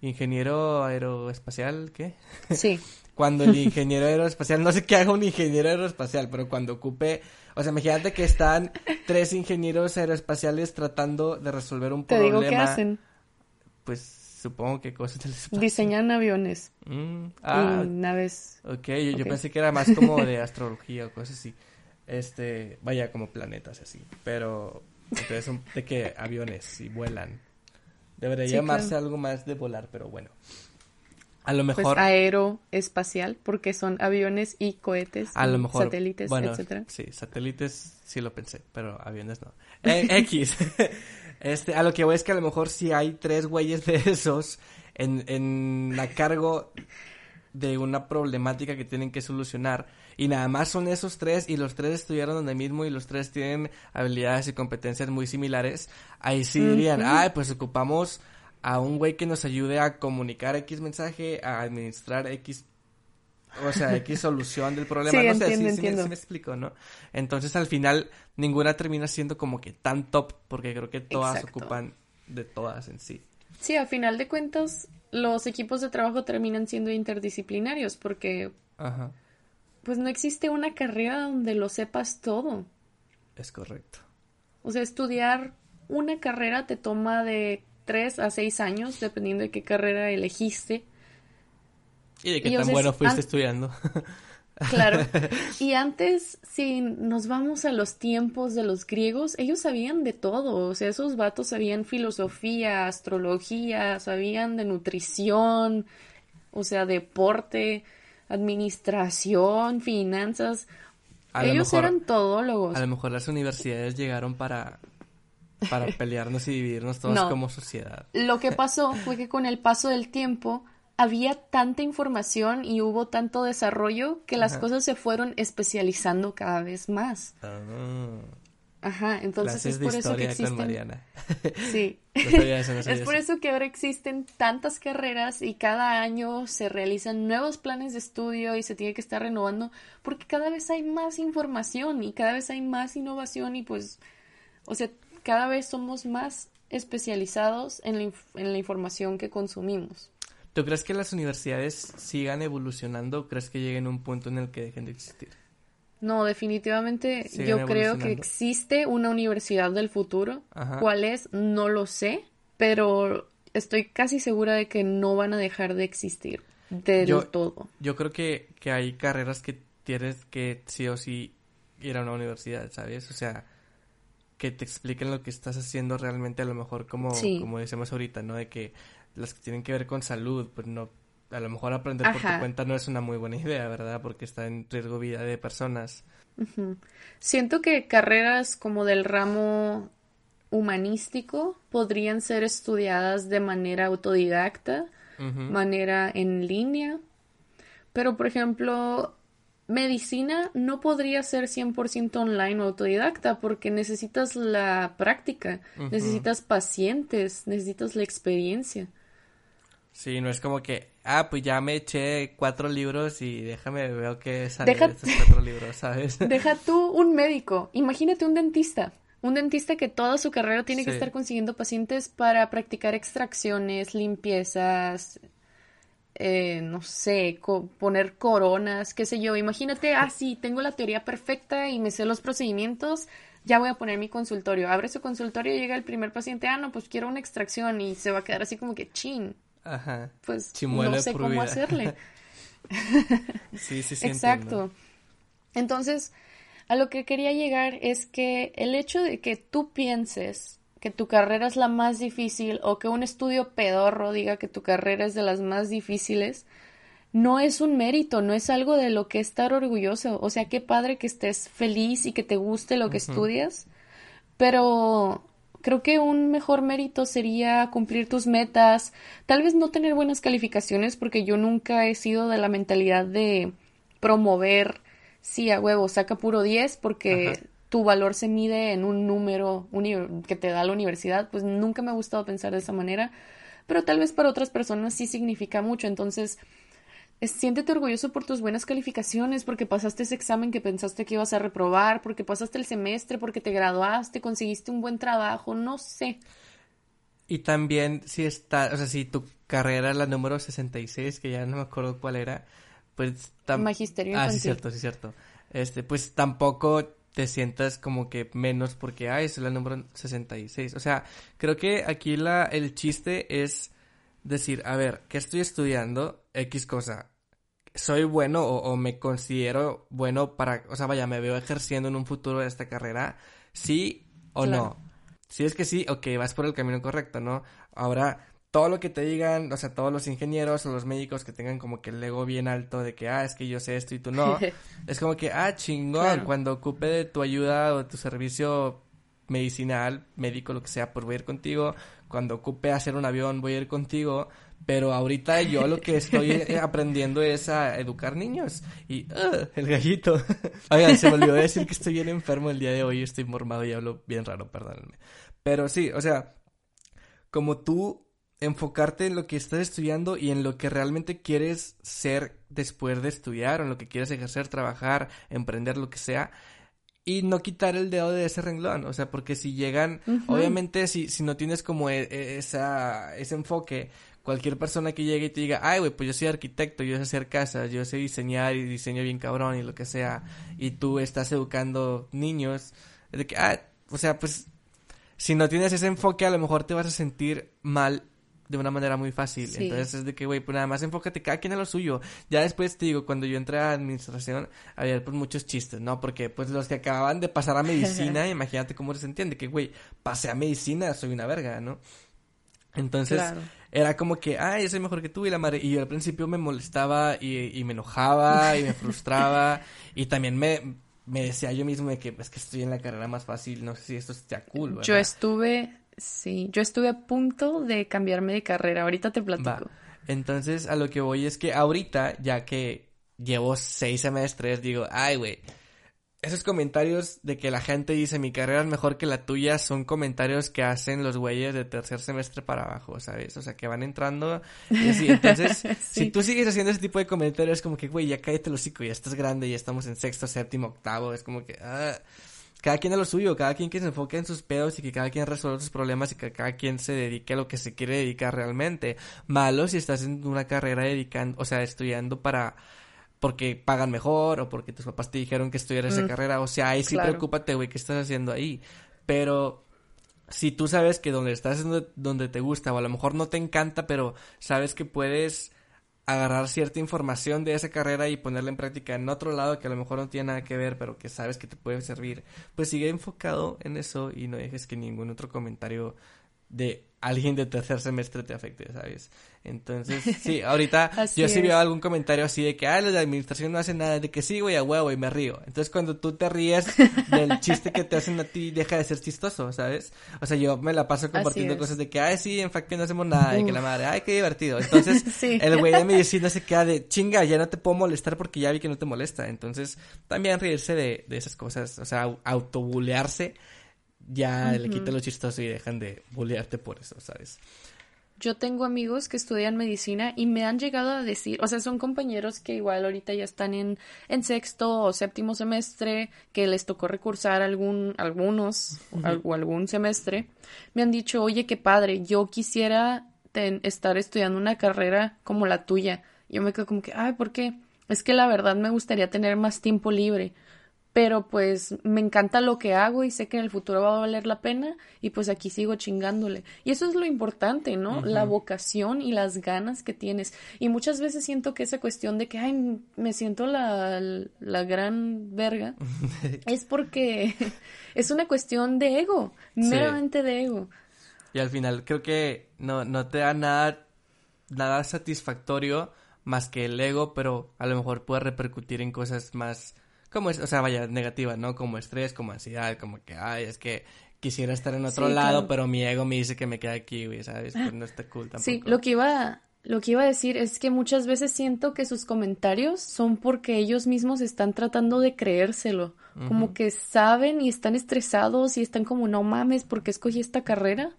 Ingeniero aeroespacial, ¿qué? Sí. cuando el ingeniero aeroespacial, no sé qué haga un ingeniero aeroespacial, pero cuando ocupe, o sea, imagínate que están tres ingenieros aeroespaciales tratando de resolver un problema. Digo qué hacen. Pues supongo que cosas del espacio. Diseñan aviones. Mm, ah, y naves. Ok, yo, yo, pensé que era más como de astrología o cosas así. Este, vaya, como planetas así. Pero, entonces son de que aviones y vuelan. Debería llamarse algo más de volar, pero bueno. A lo pues, mejor. Pues aeroespacial, porque son aviones y cohetes. A lo mejor. Satélites, bueno, etcétera. Sí, satélites sí lo pensé, pero aviones no. Eh, X. este, a lo que voy es que a lo mejor si hay tres güeyes de esos en, en la cargo de una problemática que tienen que solucionar. Y nada más son esos tres y los tres estudiaron donde mismo y los tres tienen habilidades y competencias muy similares, ahí sí dirían, ay, pues ocupamos a un güey que nos ayude a comunicar X mensaje, a administrar X o sea, X solución del problema. Sí, no entiendo, sé, sí, me, me, explico, ¿no? Entonces, al final, ninguna termina siendo como que tan top, porque creo que todas ocupan de todas en sí. Sí, al final de cuentas, los equipos de trabajo terminan siendo interdisciplinarios, porque Ajá. pues no existe una carrera donde lo sepas todo. Es correcto. O sea, estudiar una carrera te toma de tres a seis años, dependiendo de qué carrera elegiste. Y de qué tan bueno fuiste estudiando. Claro. Y antes, si nos vamos a los tiempos de los griegos, ellos sabían de todo. O sea, esos vatos sabían filosofía, astrología, sabían de nutrición, o sea, deporte, administración, finanzas. ellos eran todólogos. A lo mejor las universidades llegaron para para pelearnos y dividirnos todos como sociedad. Lo que pasó fue que con el paso del tiempo había tanta información y hubo tanto desarrollo que las cosas se fueron especializando cada vez más. Ah. Ajá, entonces es por eso que existen. Sí. es por eso que ahora existen tantas carreras y cada año se realizan nuevos planes de estudio y se tiene que estar renovando porque cada vez hay más información y cada vez hay más innovación y pues, o sea, cada vez somos más especializados en la, en la información que consumimos. ¿Tú crees que las universidades sigan evolucionando o crees que lleguen a un punto en el que dejen de existir? No, definitivamente yo creo que existe una universidad del futuro. ¿Cuál es? No lo sé, pero estoy casi segura de que no van a dejar de existir del todo. Yo creo que, que hay carreras que tienes que sí o sí ir a una universidad, ¿sabes? O sea, que te expliquen lo que estás haciendo realmente a lo mejor como, como decimos ahorita, ¿no? De que las que tienen que ver con salud, pues no, a lo mejor aprender por tu cuenta no es una muy buena idea, ¿verdad? Porque está en riesgo vida de personas. Siento que carreras como del ramo humanístico podrían ser estudiadas de manera autodidacta, manera en línea, pero por ejemplo, medicina no podría ser 100% online o autodidacta porque necesitas la práctica, necesitas pacientes, necesitas la experiencia. Sí, no es como que, ah, pues ya me eché cuatro libros y déjame, veo que sale de estos cuatro libros, ¿sabes? Deja tú un médico, imagínate un dentista. Un dentista que toda su carrera tiene que estar consiguiendo pacientes para practicar extracciones, limpiezas, eh, no sé, poner coronas, qué sé yo. Imagínate, ah, sí, tengo la teoría perfecta y me sé los procedimientos, ya voy a poner mi consultorio. Abre su consultorio, llega el primer paciente, ah, no, pues quiero una extracción y se va a quedar así como que chin. Ajá. Pues no sé cómo hacerle. sí, sí, sí. Exacto. Entonces, A lo que quería llegar es que el hecho de que tú pienses que tu carrera es la más difícil o que un estudio pedorro diga que tu carrera es de las más difíciles, no es un mérito, no es algo de lo que estar orgulloso. O sea, qué padre que estés feliz y que te guste lo que estudias, pero creo que un mejor mérito sería cumplir tus metas, tal vez no tener buenas calificaciones, porque yo nunca he sido de la mentalidad de promover, sí, a huevo, saca puro 10 porque tu valor se mide en un número que te da la universidad, pues nunca me ha gustado pensar de esa manera, pero tal vez para otras personas sí significa mucho, entonces siéntete orgulloso por tus buenas calificaciones, porque pasaste ese examen que pensaste que ibas a reprobar, porque pasaste el semestre, porque te graduaste, conseguiste un buen trabajo, no sé. Y también si está, o sea, si tu carrera la número 66, que ya no me acuerdo cuál era, pues Magisterio Ah, sí, cierto, sí, cierto. Este, pues tampoco te sientas como que menos porque, ah, es la número 66. O sea, creo que aquí la, el chiste es decir, a ver, ¿qué estoy estudiando? X cosa. ¿Soy bueno o, me considero bueno para, o sea, vaya, me veo ejerciendo en un futuro de esta carrera? ¿Sí o no? Si es que sí, ok, vas por el camino correcto, ¿no? Ahora, todo lo que te digan, o sea, todos los ingenieros o los médicos que tengan como que el ego bien alto de que, ah, es que yo sé esto y tú no, es como que, ah, chingón, cuando ocupe de tu ayuda o de tu servicio medicinal, médico, lo que sea, pues voy a ir contigo. Cuando ocupe hacer un avión, voy a ir contigo. Pero ahorita yo lo que estoy eh, aprendiendo es a educar niños. Y, uh, el gallito. Oigan, se me olvidó decir que estoy bien enfermo el día de hoy. Estoy mormado y hablo bien raro, perdónenme. Pero sí, o sea, como tú enfocarte en lo que estás estudiando y en lo que realmente quieres ser después de estudiar, o en lo que quieres ejercer, trabajar, emprender, lo que sea, y no quitar el dedo de ese renglón, o sea, porque si llegan, obviamente si, si no tienes como e, e, esa, ese enfoque, cualquier persona que llegue y te diga, ay, güey, pues yo soy arquitecto, yo sé hacer casas, yo sé diseñar y diseño bien cabrón y lo que sea, y tú estás educando niños, de que, ah, o sea, pues, si no tienes ese enfoque, a lo mejor te vas a sentir mal de una manera muy fácil. Entonces es de que, güey, pues nada más enfócate cada quien a lo suyo. Ya después te digo, cuando yo entré a administración, había pues muchos chistes, ¿no? Porque pues los que acababan de pasar a medicina, imagínate cómo se entiende, que, güey, pasé a medicina, soy una verga, ¿no? Entonces, era como que, ay, yo soy mejor que tú y la madre. Y yo al principio me molestaba y, y me enojaba y me frustraba. y también me, me decía yo mismo de que, pues que estoy en la carrera más fácil, no sé si esto está cool, ¿verdad? Yo estuve Sí, yo estuve a punto de cambiarme de carrera, ahorita te platico. Entonces, a lo que voy es que ahorita, ya que llevo seis semestres, digo, ay, güey, esos comentarios de que la gente dice mi carrera es mejor que la tuya son comentarios que hacen los güeyes de tercer semestre para abajo, ¿sabes? O sea, que van entrando y así. Entonces, si tú sigues haciendo ese tipo de comentarios, es como que, güey, ya cállate el hocico, ya estás grande, ya estamos en sexto, séptimo, octavo, es como que, ah cada quien a lo suyo, cada quien que se enfoque en sus pedos y que cada quien resuelva sus problemas y que cada quien se dedique a lo que se quiere dedicar realmente. Malo si estás en una carrera dedicando, o sea, estudiando para porque pagan mejor o porque tus papás te dijeron que estudiaras esa mm, carrera, o sea, ahí sí preocúpate, güey, ¿qué estás haciendo ahí? Pero si tú sabes que donde estás es donde te gusta o a lo mejor no te encanta, pero sabes que puedes agarrar cierta información de esa carrera y ponerla en práctica en otro lado que a lo mejor no tiene nada que ver, pero que sabes que te puede servir, pues sigue enfocado en eso y no dejes que ningún otro comentario de alguien de tercer semestre te afecte, ¿sabes? Entonces, sí, ahorita yo sí veo algún comentario así de que, ah, la administración no hace nada, de que sí, güey, a huevo, y me río. Entonces, cuando tú te ríes del chiste que te hacen a ti, deja de ser chistoso, ¿sabes? O sea, yo me la paso compartiendo cosas de que, ay, sí, en fact, no hacemos nada, y que la madre, ay, qué divertido. Entonces, el güey de medicina se queda de, chinga, ya no te puedo molestar porque ya vi que no te molesta. Entonces, también reírse de, de esas cosas, o sea, autobulearse ya le quitan lo chistoso y dejan de bullearte por eso, ¿sabes? Yo tengo amigos que estudian medicina y me han llegado a decir, o sea, son compañeros que igual ahorita ya están en, en sexto o séptimo semestre, que les tocó recursar algún, algunos o algún semestre, me han dicho, oye, qué padre, yo quisiera estar estudiando una carrera como la tuya. Yo me quedo como que, ay, ¿por qué? Es que la verdad me gustaría tener más tiempo libre pero pues me encanta lo que hago y sé que en el futuro va a valer la pena y pues aquí sigo chingándole. Y eso es lo importante, ¿no? La vocación y las ganas que tienes. Y muchas veces siento que esa cuestión de que, ay, me siento la, la gran verga, es porque es una cuestión de ego, meramente de ego. Y al final creo que no, no te da nada, nada satisfactorio más que el ego, pero a lo mejor puede repercutir en cosas más como es, o sea, vaya, negativa, ¿no? Como estrés, como ansiedad, como que, ay, es que quisiera estar en otro lado, pero mi ego me dice que me queda aquí, güey, ¿sabes? No está cool tampoco. Sí, lo que iba, lo que iba a decir es que muchas veces siento que sus comentarios son porque ellos mismos están tratando de creérselo, como que saben y están estresados y están como, no mames, ¿por qué escogí esta carrera?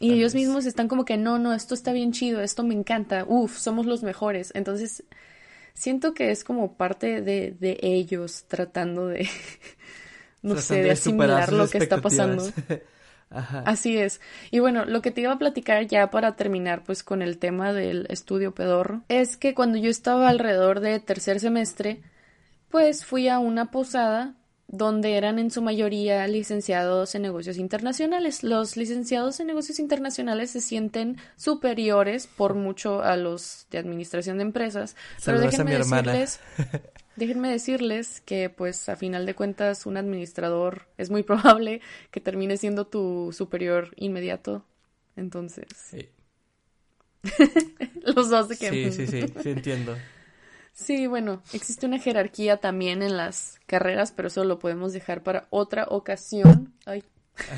Y ellos mismos están como que, no, no, esto está bien chido, esto me encanta, uff, somos los mejores. Entonces, siento que es como parte de, de ellos tratando de, no sé, de asimilar lo que está pasando. Así es. Y bueno, lo que te iba a platicar ya para terminar pues con el tema del estudio pedorro, es que cuando yo estaba alrededor de tercer semestre, pues fui a una posada donde eran en su mayoría licenciados en negocios internacionales. Los licenciados en negocios internacionales se sienten superiores por mucho a los de administración de empresas. pero déjenme decirles, déjenme decirles que pues a final de cuentas un administrador es muy probable que termine siendo tu superior inmediato. Entonces. Sí. los dos de que. Sí, sí, sí, sí entiendo. Sí, bueno, existe una jerarquía también en las carreras, pero eso lo podemos dejar para otra ocasión. Ay.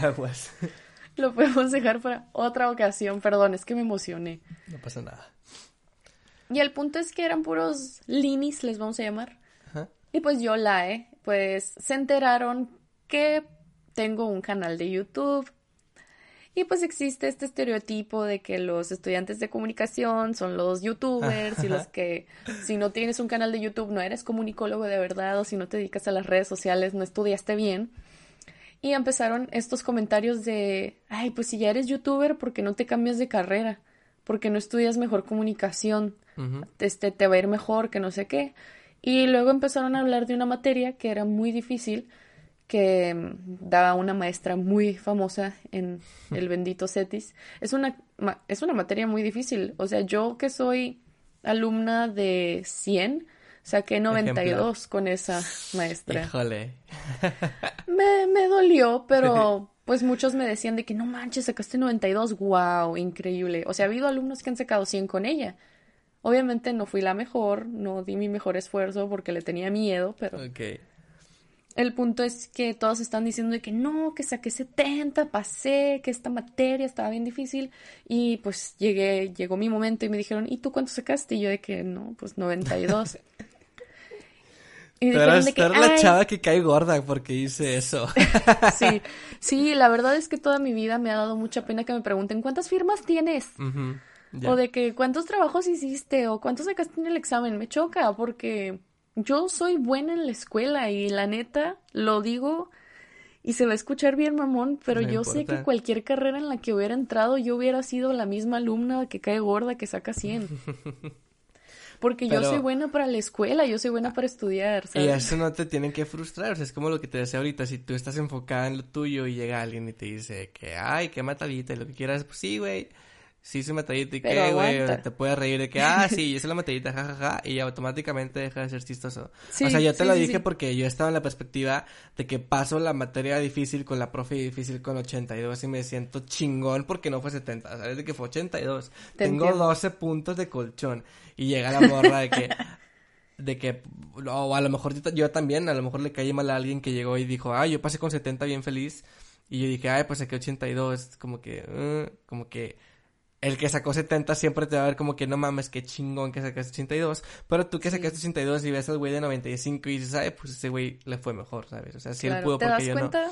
Aguas. Lo podemos dejar para otra ocasión, perdón, es que me emocioné. No pasa nada. Y el punto es que eran puros linis, les vamos a llamar. Ajá. Y pues yo, la, eh, pues se enteraron que tengo un canal de YouTube, y pues existe este estereotipo de que los estudiantes de comunicación son los youtubers y los que si no tienes un canal de YouTube no eres comunicólogo de verdad o si no te dedicas a las redes sociales no estudiaste bien. Y empezaron estos comentarios de, ay, pues si ya eres youtuber, ¿por qué no te cambias de carrera? porque no estudias mejor comunicación? este, te va a ir mejor, que no sé qué. Y luego empezaron a hablar de una materia que era muy difícil, que mm, daba una maestra muy famosa en el bendito CETIS. Es una, es una materia muy difícil. O sea, yo que soy alumna de 100, saqué 92 con esa maestra. Híjole. me, me dolió, pero pues muchos me decían de que no manches, sacaste 92, wow, increíble. O sea, ha habido alumnos que han sacado 100 con ella. Obviamente no fui la mejor, no di mi mejor esfuerzo porque le tenía miedo, pero... Okay. El punto es que todos están diciendo de que no, que saqué 70, pasé, que esta materia estaba bien difícil y pues llegué, llegó mi momento y me dijeron, ¿y tú cuánto sacaste? Y yo de que no, pues 92. y Pero eras, la chava que cae gorda porque hice eso. sí, sí, la verdad es que toda mi vida me ha dado mucha pena que me pregunten, ¿cuántas firmas tienes? O de que, ¿cuántos trabajos hiciste? O ¿cuántos sacaste en el examen? Me choca porque yo soy buena en la escuela y la neta lo digo y se va a escuchar bien mamón, pero yo sé que cualquier carrera en la que hubiera entrado yo hubiera sido la misma alumna que cae gorda que saca 100. Porque yo soy buena para la escuela, yo soy buena para estudiar, ¿sabes? Y eso no te tienen que frustrar, o sea, es como lo que te decía ahorita, si tú estás enfocada en lo tuyo y llega alguien y te dice que, ay, qué matadita y lo que quieras, pues sí, güey, sí hice matadita y que, güey, te puedes reír de que, ah, sí, hice la matadita, jajaja, y automáticamente deja de ser chistoso. o sea, yo te lo dije porque yo estaba en la perspectiva de que paso la materia difícil con la profe difícil con 82 y me siento chingón porque no fue 70, ¿sabes? De que fue 82. Tengo 12 puntos de colchón y llega la morra de que... de que, o a lo mejor yo, también, a lo mejor le caí mal a alguien que llegó y dijo, ah, yo pasé con 70 bien feliz. Y yo dije, ay, pues saqué 82, como que, uh, como que el que sacó 70 siempre te va a ver como que no mames, qué chingón que sacaste 82. Pero tú que sacaste 82 y ves al güey de 95 y dices, ay, pues ese güey le fue mejor, ¿sabes? O sea, si él pudo ¿Te porque das cuenta,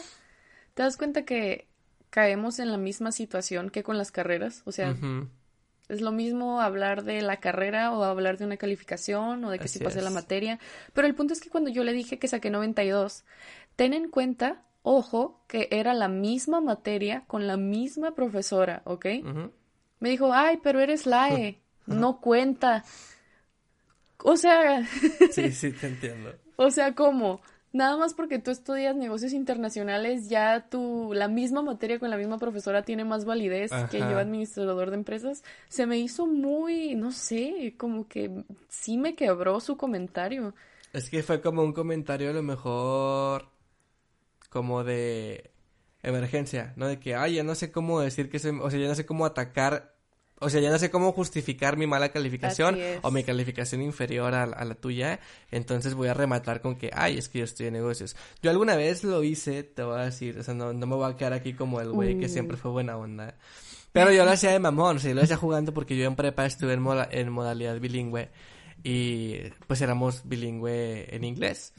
¿Te das cuenta que caemos en la misma situación que con las carreras? O sea, es lo mismo hablar de la carrera o hablar de una calificación o de que si pasé la materia. Pero el punto es que cuando yo le dije que saqué 92, ten en cuenta, ojo, que era la misma materia con la misma profesora, ¿ok? Me dijo, ay, pero eres LAE, no cuenta. O sea... sí, sí, te entiendo. O sea, ¿cómo? nada más porque tú estudias negocios internacionales, ya tu, la misma materia con la misma profesora tiene más validez que yo administrador de empresas. Se me hizo muy, no sé, como que sí me quebró su comentario. Es que fue como un comentario a lo mejor como de emergencia, ¿no? De que, ay, ya no sé cómo decir que se, o sea, ya no sé cómo atacar o sea, ya no sé cómo justificar mi mala calificación o mi calificación inferior a, la tuya. Entonces voy a rematar con que, ay, es que yo estoy en negocios. Yo alguna vez lo hice, te voy a decir, o sea, no, no me voy a quedar aquí como el güey que siempre fue buena onda. Pero yo lo hacía de mamón, o sea, yo lo hacía jugando porque yo en prepa estuve en, en modalidad bilingüe y pues éramos bilingüe en inglés.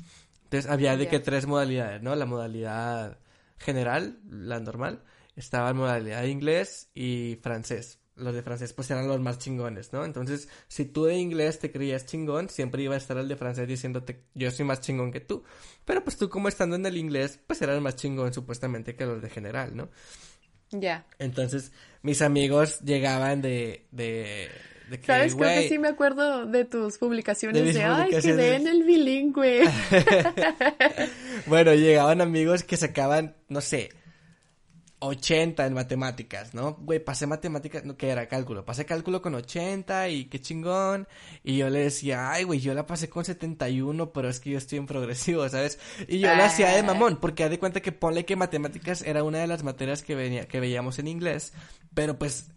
Entonces había de que tres modalidades, ¿no? La modalidad general, la normal, estaba en modalidad inglés y francés los de francés pues eran los más chingones, ¿no? Entonces, si tú de inglés te creías chingón, siempre iba a estar el de francés diciéndote yo soy más chingón que tú. Pero pues tú como estando en el inglés, pues eras más chingón supuestamente que los de general, ¿no? Ya. Entonces, mis amigos llegaban de, de, de que, ¿Sabes? Creo que sí me acuerdo de tus publicaciones de, ay, que ven el bilingüe. bueno, llegaban amigos que sacaban, no sé, 80 en matemáticas, ¿no? Güey, pasé matemáticas, no, ¿qué era? Cálculo. Pasé cálculo con 80 y qué chingón. Y yo le decía, ay, güey, yo la pasé con 71, pero es que yo estoy en progresivo, ¿sabes? Y yo lo hacía de mamón, porque haz de cuenta que ponle que matemáticas era una de las materias que, venía, que veíamos en inglés, pero pues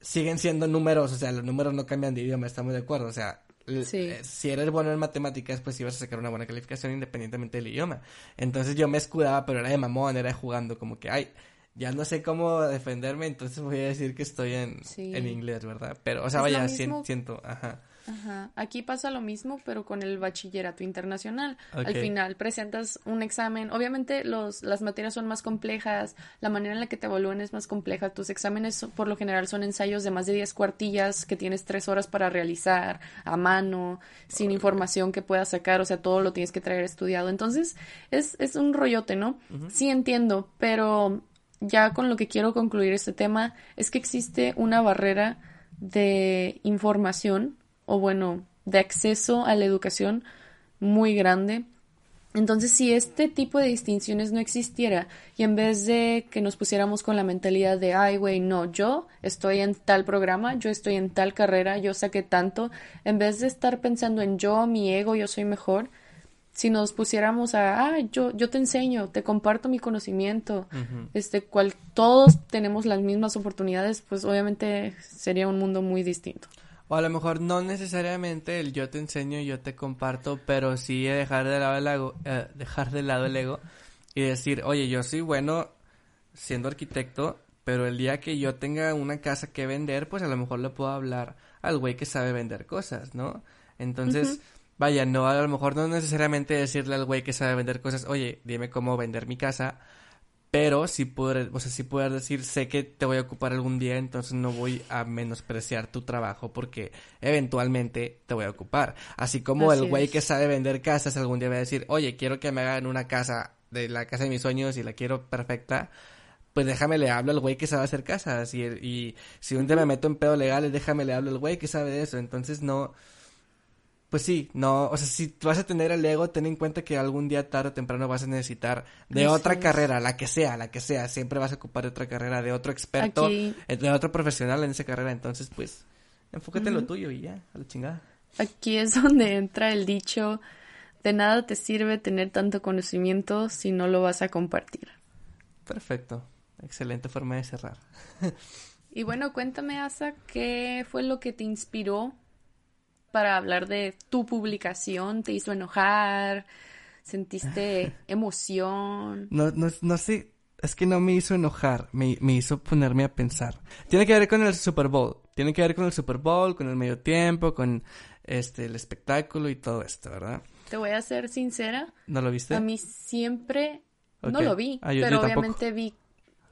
siguen siendo números, o sea, los números no cambian de idioma, estamos de acuerdo, o sea, eh, si eres bueno en matemáticas, pues ibas a sacar una buena calificación independientemente del idioma. Entonces yo me escudaba, pero era de mamón, era jugando, como que, ay, ya no sé cómo defenderme, entonces voy a decir que estoy en, en inglés, ¿verdad? Pero, o sea, vaya, siento, ajá. Ajá. Aquí pasa lo mismo, pero con el bachillerato internacional. Al final presentas un examen. Obviamente los, las materias son más complejas, la manera en la que te evalúan es más compleja. Tus exámenes por lo general son ensayos de más de 10 cuartillas que tienes tres horas para realizar a mano, sin información que puedas sacar, o sea, todo lo tienes que traer estudiado. Entonces es, es un rollote, ¿no? Sí entiendo, pero ya con lo que quiero concluir este tema es que existe una barrera de información o bueno, de acceso a la educación muy grande. Entonces, si este tipo de distinciones no existiera y en vez de que nos pusiéramos con la mentalidad de, ay, güey, no, yo estoy en tal programa, yo estoy en tal carrera, yo saqué tanto, en vez de estar pensando en yo, mi ego, yo soy mejor, si nos pusiéramos a, ah, yo, yo te enseño, te comparto mi conocimiento, este, cual todos tenemos las mismas oportunidades, pues obviamente sería un mundo muy distinto. O a lo mejor no necesariamente el yo te enseño, yo te comparto, pero sí dejar de lado el ego, eh, dejar de lado el ego y decir, oye, yo soy bueno siendo arquitecto, pero el día que yo tenga una casa que vender, pues a lo mejor le puedo hablar al güey que sabe vender cosas, ¿no? Entonces, vaya, no, a lo mejor no necesariamente decirle al güey que sabe vender cosas, oye, dime cómo vender mi casa, pero sí poder, o sea, sí poder decir, sé que te voy a ocupar algún día, entonces no voy a menospreciar tu trabajo porque eventualmente te voy a ocupar. Así como el güey que sabe vender casas algún día va a decir, oye, quiero que me hagan una casa de la casa de mis sueños y la quiero perfecta, pues déjame le hablo al güey que sabe hacer casas y, y si un día me meto en pedo legales, déjame le hablo al güey que sabe de eso, entonces no pues sí, no, o sea, si vas a tener el ego, ten en cuenta que algún día tarde o temprano vas a necesitar de otra carrera, la que sea, la que sea, siempre vas a ocupar de otra carrera, de otro experto, eh, de otro profesional en esa carrera, entonces pues enfócate en lo tuyo y ya, a la chingada. Aquí es donde entra el dicho, de nada te sirve tener tanto conocimiento si no lo vas a compartir. Perfecto, excelente forma de cerrar. y bueno, cuéntame, Asa, ¿qué fue lo que te inspiró para hablar de tu publicación? ¿Te hizo enojar? ¿Sentiste emoción? No, no, no sé, es que no me hizo enojar, me, me, hizo ponerme a pensar. Tiene que ver con el Super Bowl, tiene que ver con el Super Bowl, con el medio tiempo, con este el espectáculo y todo esto, ¿verdad? Te voy a ser sincera. ¿No lo viste? A mí siempre no lo vi, ah, pero obviamente vi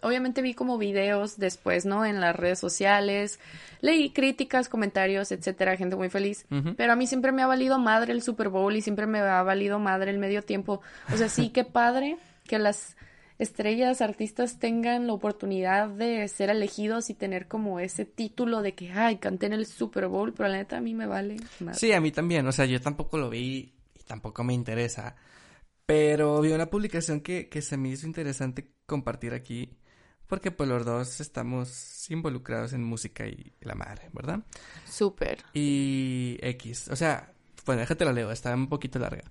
obviamente vi como videos después, ¿no? En las redes sociales, leí críticas, comentarios, etcétera, gente muy feliz. Pero a mí siempre me ha valido madre el Super Bowl y siempre me ha valido madre el medio tiempo. O sea, sí, qué padre que las estrellas, artistas tengan la oportunidad de ser elegidos y tener como ese título de que, ay, canté en el Super Bowl, pero la neta a mí me vale. Sí, a mí también, o sea, yo tampoco lo vi y tampoco me interesa. Pero vi una publicación que, que se me hizo interesante compartir aquí. Porque pues los dos estamos involucrados en música y la madre, ¿verdad? Súper. Y X. O sea, bueno, déjate la leo, está un poquito larga.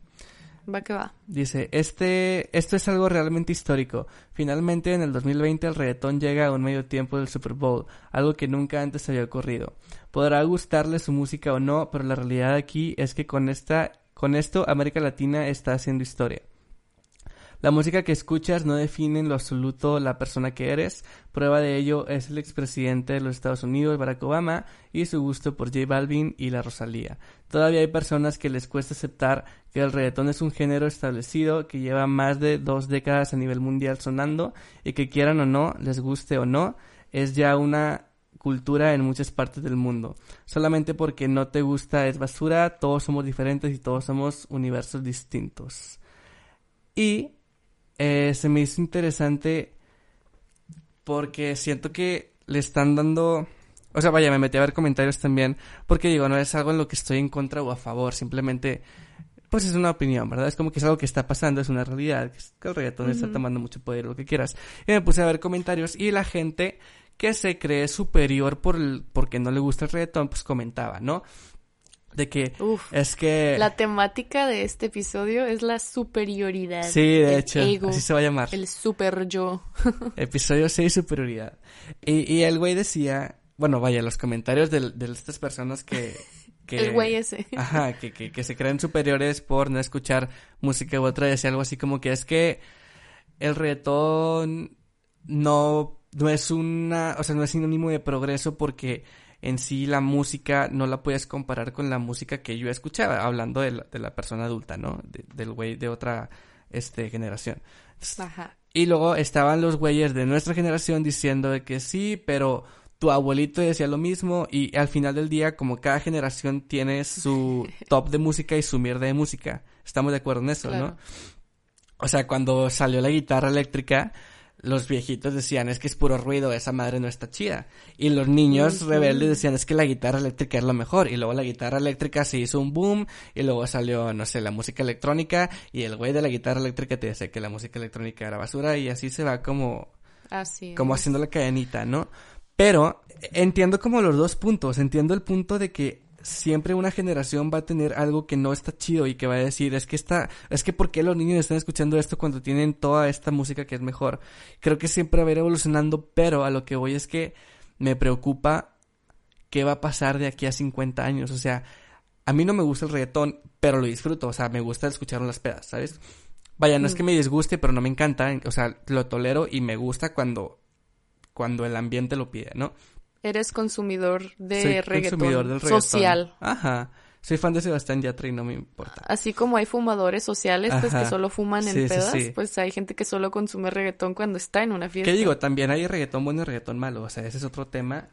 Va que va. Dice, este, esto es algo realmente histórico. Finalmente, en el 2020, el reggaetón llega a un medio tiempo del Super Bowl, algo que nunca antes había ocurrido. Podrá gustarle su música o no, pero la realidad aquí es que con esta, con esto, América Latina está haciendo historia. La música que escuchas no define en lo absoluto la persona que eres. Prueba de ello es el expresidente de los Estados Unidos, Barack Obama, y su gusto por J Balvin y la Rosalía. Todavía hay personas que les cuesta aceptar que el reggaetón es un género establecido que lleva más de dos décadas a nivel mundial sonando y que quieran o no, les guste o no, es ya una cultura en muchas partes del mundo. Solamente porque no te gusta es basura, todos somos diferentes y todos somos universos distintos. Y eh, se me hizo interesante porque siento que le están dando... O sea, vaya, me metí a ver comentarios también, porque digo, no es algo en lo que estoy en contra o a favor, simplemente, pues es una opinión, ¿verdad? Es como que es algo que está pasando, es una realidad, que el reggaetón está tomando mucho poder, lo que quieras. Y me puse a ver comentarios y la gente que se cree superior por el, porque no le gusta el reggaetón, pues comentaba, ¿no? De que es que la temática de este episodio es la superioridad. Sí, de hecho, así se va a llamar. El super yo. episodio 6 superioridad. Y, y el güey decía, bueno, vaya, los comentarios de, de estas personas que que, el güey ese. Ajá, que, que, que se creen superiores por no escuchar música u otra, decía algo así como que es que el reggaetón no, no es una, o sea, no es sinónimo de progreso porque en sí la música no la puedes comparar con la música que yo escuchaba, hablando de la, de la persona adulta, ¿no? del güey de otra este, generación. Ajá. Y luego estaban los güeyes de nuestra generación diciendo de que sí, pero tu abuelito decía lo mismo y al final del día como cada generación tiene su top de música y su mierda de música. Estamos de acuerdo en eso, ¿no? O sea, cuando salió la guitarra eléctrica, los viejitos decían es que es puro ruido, esa madre no está chida. Y los niños rebeldes decían es que la guitarra eléctrica es lo mejor. Y luego la guitarra eléctrica se hizo un boom y luego salió, no sé, la música electrónica y el güey de la guitarra eléctrica te dice que la música electrónica era basura y así se va como... Así como haciendo la cadenita, ¿no? Pero entiendo como los dos puntos. Entiendo el punto de que siempre una generación va a tener algo que no está chido y que va a decir, es que está, es que ¿por qué los niños están escuchando esto cuando tienen toda esta música que es mejor? Creo que siempre va a ir evolucionando, pero a lo que voy es que me preocupa qué va a pasar de aquí a 50 años, o sea, a mí no me gusta el reggaetón, pero lo disfruto, o sea, me gusta escuchar las pedas, ¿sabes? Vaya, no es que me disguste, pero no me encanta, o sea, lo tolero y me gusta cuando cuando el ambiente lo pide, ¿no? Eres consumidor de reggaetón social. Ajá. Soy fan de Sebastián Yatra y no me importa. Así como hay fumadores sociales, pues que solo fuman en pedas, pues hay gente que solo consume reggaetón cuando está en una fiesta. ¿Qué digo? También hay reggaetón bueno y reggaetón malo, o sea, ese es otro tema.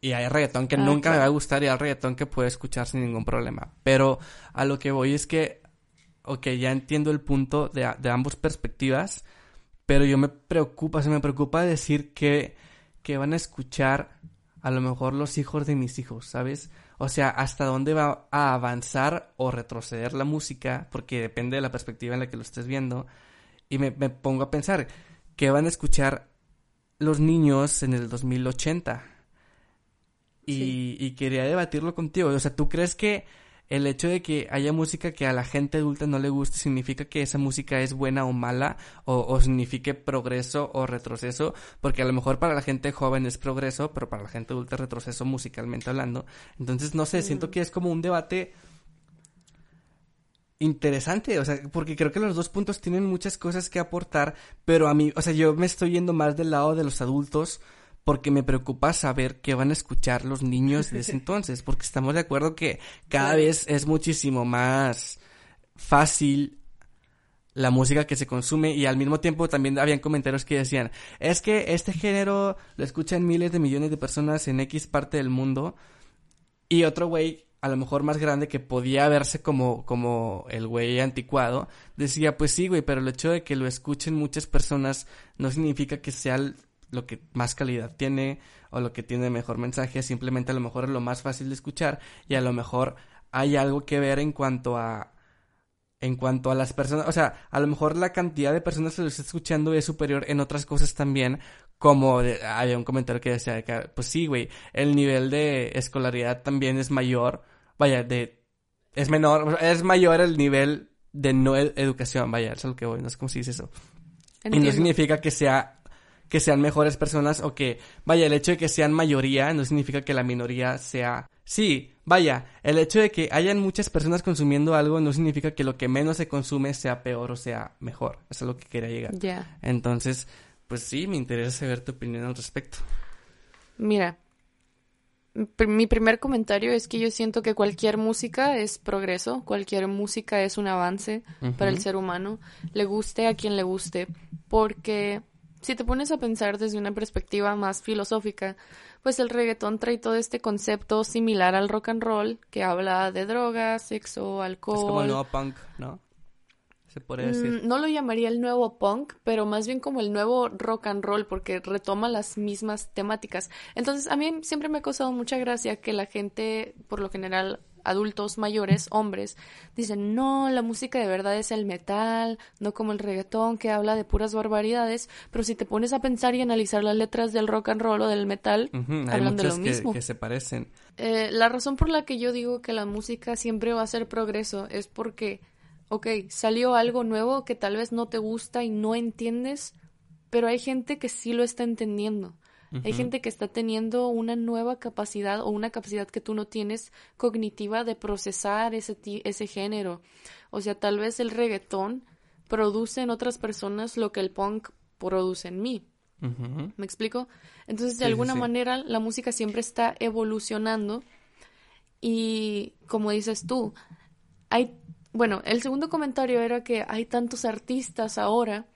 Y hay reggaetón que ah, nunca me va a gustar y hay reggaetón que puedo escuchar sin ningún problema. Pero a lo que voy es que, ok, ya entiendo el punto de, de ambas perspectivas, pero yo me preocupa, se me preocupa decir que, que van a escuchar a lo mejor los hijos de mis hijos, ¿sabes? O sea, hasta dónde va a avanzar o retroceder la música, porque depende de la perspectiva en la que lo estés viendo. Y me, pongo a pensar, ¿qué van a escuchar los niños en el 2080? Y, y quería debatirlo contigo. O sea, ¿tú crees que el hecho de que haya música que a la gente adulta no le guste significa que esa música es buena o mala o, o signifique progreso o retroceso porque a lo mejor para la gente joven es progreso pero para la gente adulta es retroceso musicalmente hablando. Entonces no sé siento que es como un debate interesante, o sea, porque creo que los dos puntos tienen muchas cosas que aportar, pero a mí, o sea, yo me estoy yendo más del lado de los adultos porque me preocupa saber qué van a escuchar los niños de ese entonces, porque estamos de acuerdo que cada vez es muchísimo más fácil la música que se consume y al mismo tiempo también habían comentarios que decían, es que este género lo escuchan miles de millones de personas en X parte del mundo y otro güey a lo mejor más grande que podía verse como, como el güey anticuado, decía, pues sí, güey, pero el hecho de que lo escuchen muchas personas no significa que sea lo que más calidad tiene o lo que tiene mejor mensaje, simplemente a lo mejor es lo más fácil de escuchar y a lo mejor hay algo que ver en cuanto a en cuanto a las personas, o sea, a lo mejor la cantidad de personas que lo está escuchando es superior en otras cosas también, como había un comentario que decía que, pues sí, güey, el nivel de escolaridad también es mayor, vaya, de, es menor, es mayor el nivel de no educación, vaya, eso es lo que voy, no sé cómo se dice eso. Y no significa que sea que sean mejores personas o que, vaya, el hecho de que sean mayoría no significa que la minoría sea... Sí, vaya, el hecho de que hayan muchas personas consumiendo algo no significa que lo que menos se consume sea peor o sea mejor. Eso es lo que quería llegar. Ya. Entonces, pues sí, me interesa saber tu opinión al respecto. Mira, mi primer comentario es que yo siento que cualquier música es progreso, cualquier música es un avance para el ser humano, le guste a quien le guste, porque si te pones a pensar desde una perspectiva más filosófica, pues el reggaetón trae todo este concepto similar al rock and roll que habla de drogas, sexo, alcohol. Es como el nuevo punk, ¿no? Se podría decir. Mm, no lo llamaría el nuevo punk, pero más bien como el nuevo rock and roll porque retoma las mismas temáticas. Entonces, a mí siempre me ha causado mucha gracia que la gente, por lo general, adultos mayores, hombres, dicen, no, la música de verdad es el metal, no como el reggaetón que habla de puras barbaridades, pero si te pones a pensar y analizar las letras del rock and roll o del metal, hablan de lo mismo. Que, se parecen. Eh, la razón por la que yo digo que la música siempre va a ser progreso es porque, ok, salió algo nuevo que tal vez no te gusta y no entiendes, pero hay gente que sí lo está entendiendo. Hay gente que está teniendo una nueva capacidad o una capacidad que tú no tienes cognitiva de procesar ese, ese género. O sea, tal vez el reggaetón produce en otras personas lo que el punk produce en mí. ¿Me explico? Entonces, de alguna manera, la música siempre está evolucionando y, como dices tú, hay, bueno, el segundo comentario era que hay tantos artistas ahora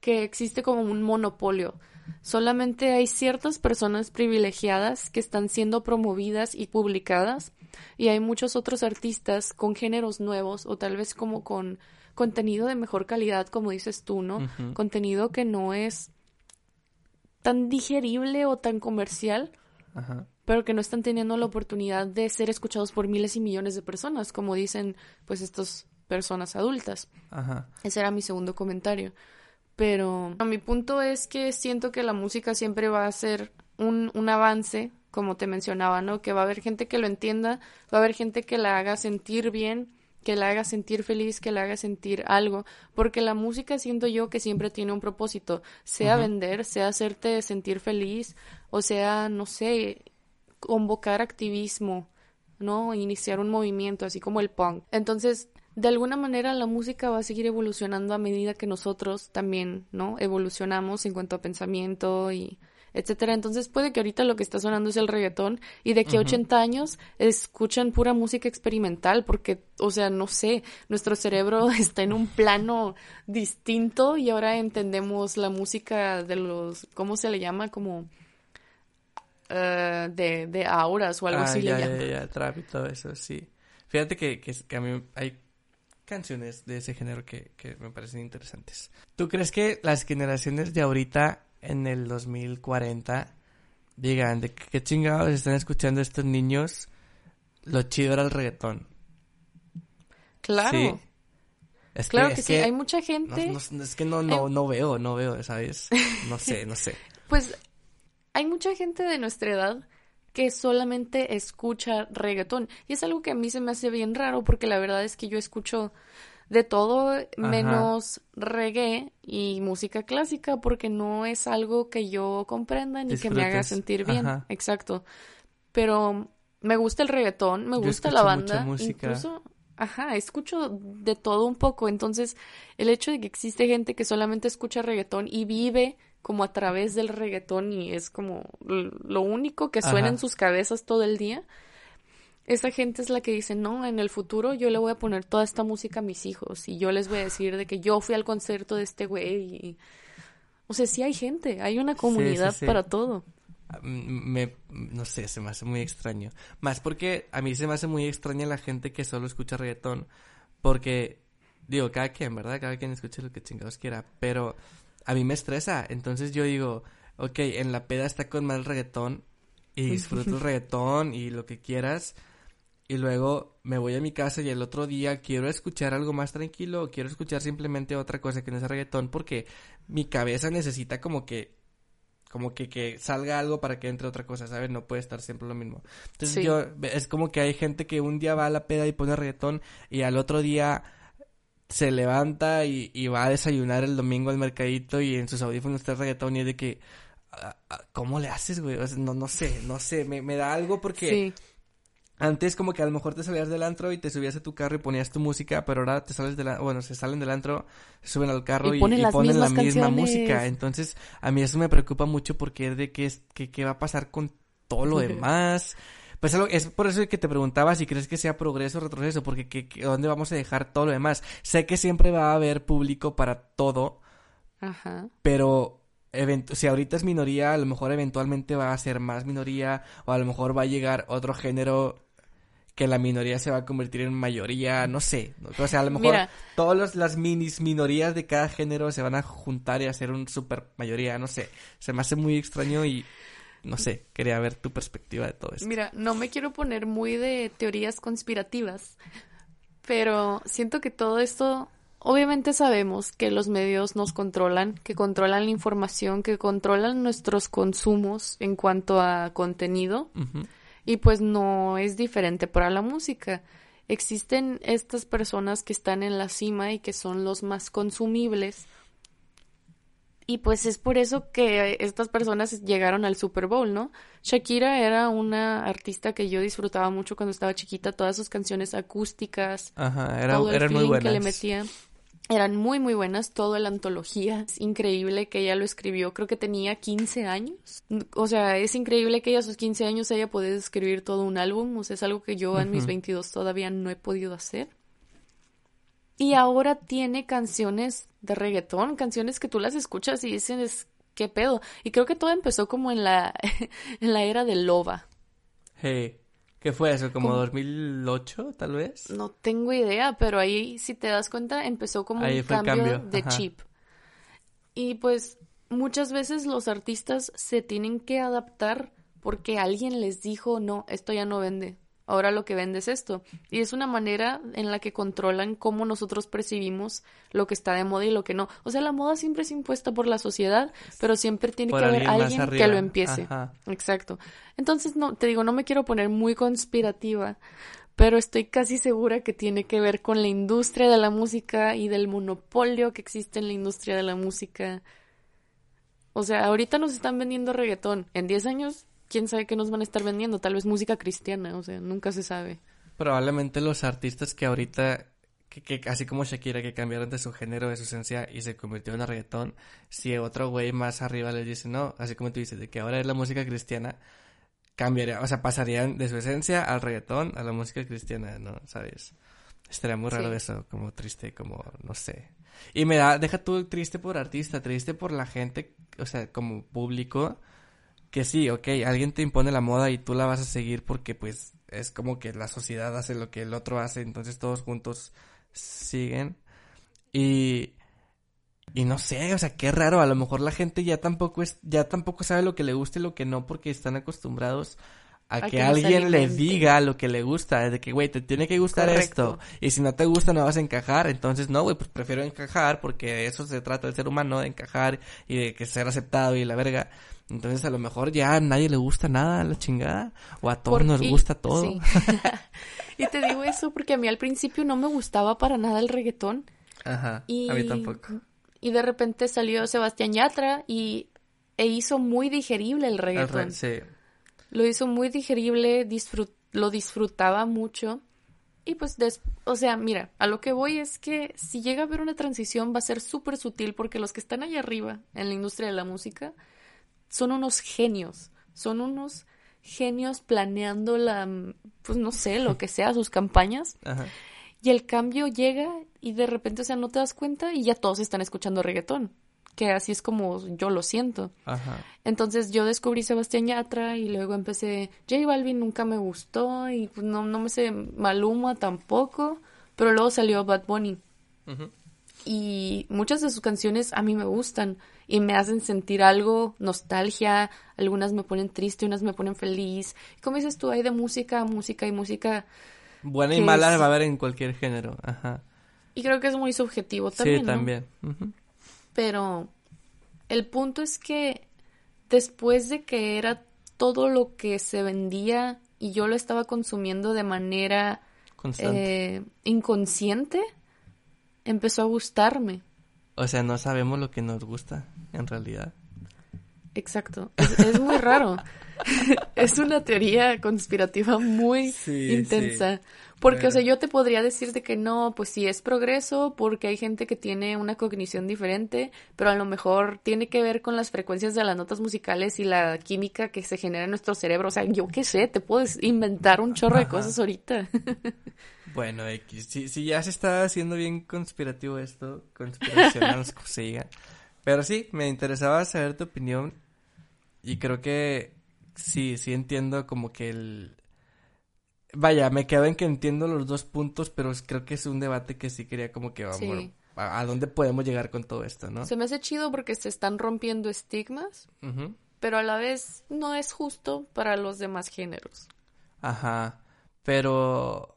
que existe como un monopolio. Solamente hay ciertas personas privilegiadas que están siendo promovidas y publicadas y hay muchos otros artistas con géneros nuevos o tal vez como con contenido de mejor calidad, como dices tú, ¿no? Contenido que no es tan digerible o tan comercial, pero que no están teniendo la oportunidad de ser escuchados por miles y millones de personas, como dicen pues estas personas adultas. Ese era mi segundo comentario. Pero a mi punto es que siento que la música siempre va a ser un, un avance, como te mencionaba, ¿no? Que va a haber gente que lo entienda, va a haber gente que la haga sentir bien, que la haga sentir feliz, que la haga sentir algo, porque la música siento yo que siempre tiene un propósito, sea vender, sea hacerte sentir feliz, o sea, no sé, convocar activismo, ¿no? Iniciar un movimiento, así como el punk. Entonces, de alguna manera la música va a seguir evolucionando a medida que nosotros también, ¿no? Evolucionamos en cuanto a pensamiento y etcétera. Entonces puede que ahorita lo que está sonando es el reggaetón y de aquí a 80 años escuchan pura música experimental porque, o sea, no sé, nuestro cerebro está en un plano distinto y ahora entendemos la música de los, ¿cómo se le llama? Como... Uh, de, de auras o algo ah, así ya, le llaman. Ya, ya, trap y todo eso, sí. Fíjate que, que, que a mí hay canciones de ese género que, que me parecen interesantes. ¿Tú crees que las generaciones de ahorita, en el 2040, digan de qué chingados están escuchando estos niños? Lo chido era el reggaetón. Claro. Es claro que, sí, hay mucha gente. es que no, no, no veo, no veo, ¿sabes? No sé, no sé. pues hay mucha gente de nuestra edad que solamente escucha reggaetón. Y es algo que a mí se me hace bien raro porque la verdad es que yo escucho de todo menos reggae y música clásica porque no es algo que yo comprenda ni que me haga sentir bien. Exacto. Pero me gusta el reggaetón, me gusta la banda. Música. Incluso, ajá, escucho de todo un poco. Entonces, el hecho de que existe gente que solamente escucha reggaetón y vive como a través del reggaetón y es como lo único que suena en sus cabezas todo el día. Esa gente es la que dice, no, en el futuro yo le voy a poner toda esta música a mis hijos y yo les voy a decir de que yo fui al concierto de este güey. O sea, sí hay gente, hay una comunidad para todo. Ah, me, no sé, se me hace muy extraño. Más porque a mí se me hace muy extraña la gente que solo escucha reggaetón. Porque, digo, cada quien, ¿verdad? Cada quien escucha lo que chingados quiera. Pero a mí me estresa. Entonces yo digo, ok, en la peda está con mal reggaetón y disfruto el reggaetón y lo que quieras. y luego me voy a mi casa y el otro día quiero escuchar algo más tranquilo o quiero escuchar simplemente otra cosa que no sea reggaetón porque mi cabeza necesita como que como que, que salga algo para que entre otra cosa, ¿sabes? No puede estar siempre lo mismo. Entonces yo, es como que hay gente que un día va a la peda y pone reggaetón y al otro día se levanta y, y va a desayunar el domingo al mercadito y en sus audífonos está reggaetón y es de que, ah, ah, ¿cómo le haces, güey? no, no sé, no sé, me, me da algo porque... Sí antes como que a lo mejor te salías del antro y te subías a tu carro y ponías tu música, pero ahora te sales del bueno, se salen del antro, suben al carro y, ponen, la misma música. Entonces, a mí eso me preocupa mucho porque es de qué es que qué va a pasar con todo lo demás. Pues es por eso que te preguntaba si crees que sea progreso o retroceso, porque que, ¿dónde vamos a dejar todo lo demás? Sé que siempre va a haber público para todo, Ajá. pero si ahorita es minoría, a lo mejor eventualmente va a ser más minoría, o a lo mejor va a llegar otro género que la minoría se va a convertir en mayoría, no sé. O sea, a lo mejor todas las minis minorías de cada género se van a juntar y hacer un super mayoría, no sé. Se me hace muy extraño y no sé, quería ver tu perspectiva de todo esto. Mira, no me quiero poner muy de teorías conspirativas, pero siento que todo esto, obviamente sabemos que los medios nos controlan, que controlan la información, que controlan nuestros consumos en cuanto a contenido. Y pues no es diferente para la música. Existen estas personas que están en la cima y que son los más consumibles. Y pues es por eso que estas personas llegaron al Super Bowl, ¿no? Shakira era una artista que yo disfrutaba mucho cuando estaba chiquita, todas sus canciones acústicas, Ajá, era, todo el muy que le metía eran muy muy buenas, toda la antología, es increíble que ella lo escribió, creo que tenía 15 años, o sea, es increíble que ella a sus 15 años haya podido escribir todo un álbum, o sea, es algo que yo en mis 22 todavía no he podido hacer. Y ahora tiene canciones de reggaetón, canciones que tú las escuchas y dices, ¿qué pedo? Y creo que todo empezó como en la, en la era de Loba. Hey. ¿Qué fue eso? ¿Como 2008 tal vez? No tengo idea, pero ahí si te das cuenta empezó como un cambio, de chip. Y pues muchas veces los artistas se tienen que adaptar porque alguien les dijo, no, esto ya no vende ahora lo que vende es esto. Y es una manera en la que controlan cómo nosotros percibimos lo que está de moda y lo que no. O sea, la moda siempre es impuesta por la sociedad, pero siempre tiene que haber alguien, que lo empiece. Exacto. Entonces, no, te digo, no me quiero poner muy conspirativa, pero estoy casi segura que tiene que ver con la industria de la música y del monopolio que existe en la industria de la música. O sea, ahorita nos están vendiendo reggaetón. En 10 años quién sabe qué nos van a estar vendiendo, tal vez música cristiana, o sea, nunca se sabe. Probablemente los artistas que ahorita, que, que así como Shakira, que cambiaron de su género, de su esencia y se convirtió en reggaetón, si otro güey más arriba les dice, no, así como tú dices, de que ahora es la música cristiana, cambiaría, o sea, pasarían de su esencia al reggaetón a la música cristiana, ¿no? ¿Sabes? Estaría muy raro eso, como triste, como, no sé. Y me da, deja tú triste por artista, triste por la gente, o sea, como público, que sí, ok, alguien te impone la moda y tú la vas a seguir porque pues es como que la sociedad hace lo que el otro hace, entonces todos juntos siguen. Y y no sé, o sea, qué raro, a lo mejor la gente ya tampoco es ya tampoco sabe lo que le gusta y lo que no porque están acostumbrados a, que, alguien le diga lo que le gusta, de que, güey, te tiene que gustar esto, y si no te gusta no vas a encajar, entonces no, güey, pues prefiero encajar porque de eso se trata del ser humano, de encajar y de que ser aceptado y la verga. Entonces a lo mejor ya a nadie le gusta nada la chingada, o a todos nos gusta todo. y te digo eso porque a mí al principio no me gustaba para nada el reggaetón. Ajá, a mí tampoco. Y de repente salió Sebastián Yatra y e hizo muy digerible el reggaetón. sí. Lo hizo muy digerible, lo disfrutaba mucho. Y pues, o sea, mira, a lo que voy es que si llega a haber una transición va a ser súper sutil porque los que están allá arriba en la industria de la música son unos genios, son unos genios planeando la, pues no sé, lo que sea, sus campañas. Y el cambio llega y de repente, o sea, no te das cuenta y ya todos están escuchando reggaetón que así es como yo lo siento. Ajá. Entonces yo descubrí Sebastián Yatra y luego empecé, J Balvin nunca me gustó y pues, no, no me sé Maluma tampoco, pero luego salió Bad Bunny. Y muchas de sus canciones a mí me gustan y me hacen sentir algo, nostalgia, algunas me ponen triste, unas me ponen feliz. Como dices tú, hay de música música y música Buena y mala es- va a haber en cualquier género. Ajá. Y creo que es muy subjetivo también, sí, ¿no? también. Pero el punto es que después de que era todo lo que se vendía y yo lo estaba consumiendo de manera eh, inconsciente, empezó a gustarme. O sea, no sabemos lo que nos gusta, en realidad. Exacto. Es, es muy raro. es una teoría conspirativa muy Sí, intensa. sí. Porque, o sea, yo te podría decir de que no, pues sí es progreso, porque hay gente que tiene una cognición diferente, pero a lo mejor tiene que ver con las frecuencias de las notas musicales y la química que se genera en nuestro cerebro. O sea, yo qué sé, te puedes inventar un chorro de cosas ahorita. Bueno, X, si, si ya se está haciendo bien conspirativo esto, conspiracional, como se diga. Pero sí, me interesaba saber tu opinión y creo que sí, sí entiendo como que el... Vaya, me quedo en que entiendo los dos puntos, pero creo que es un debate que sí quería como que vamos, Sí. a, a dónde podemos llegar con todo esto, ¿no? Se me hace chido porque se están rompiendo estigmas, pero a la vez no es justo para los demás géneros. Ajá, pero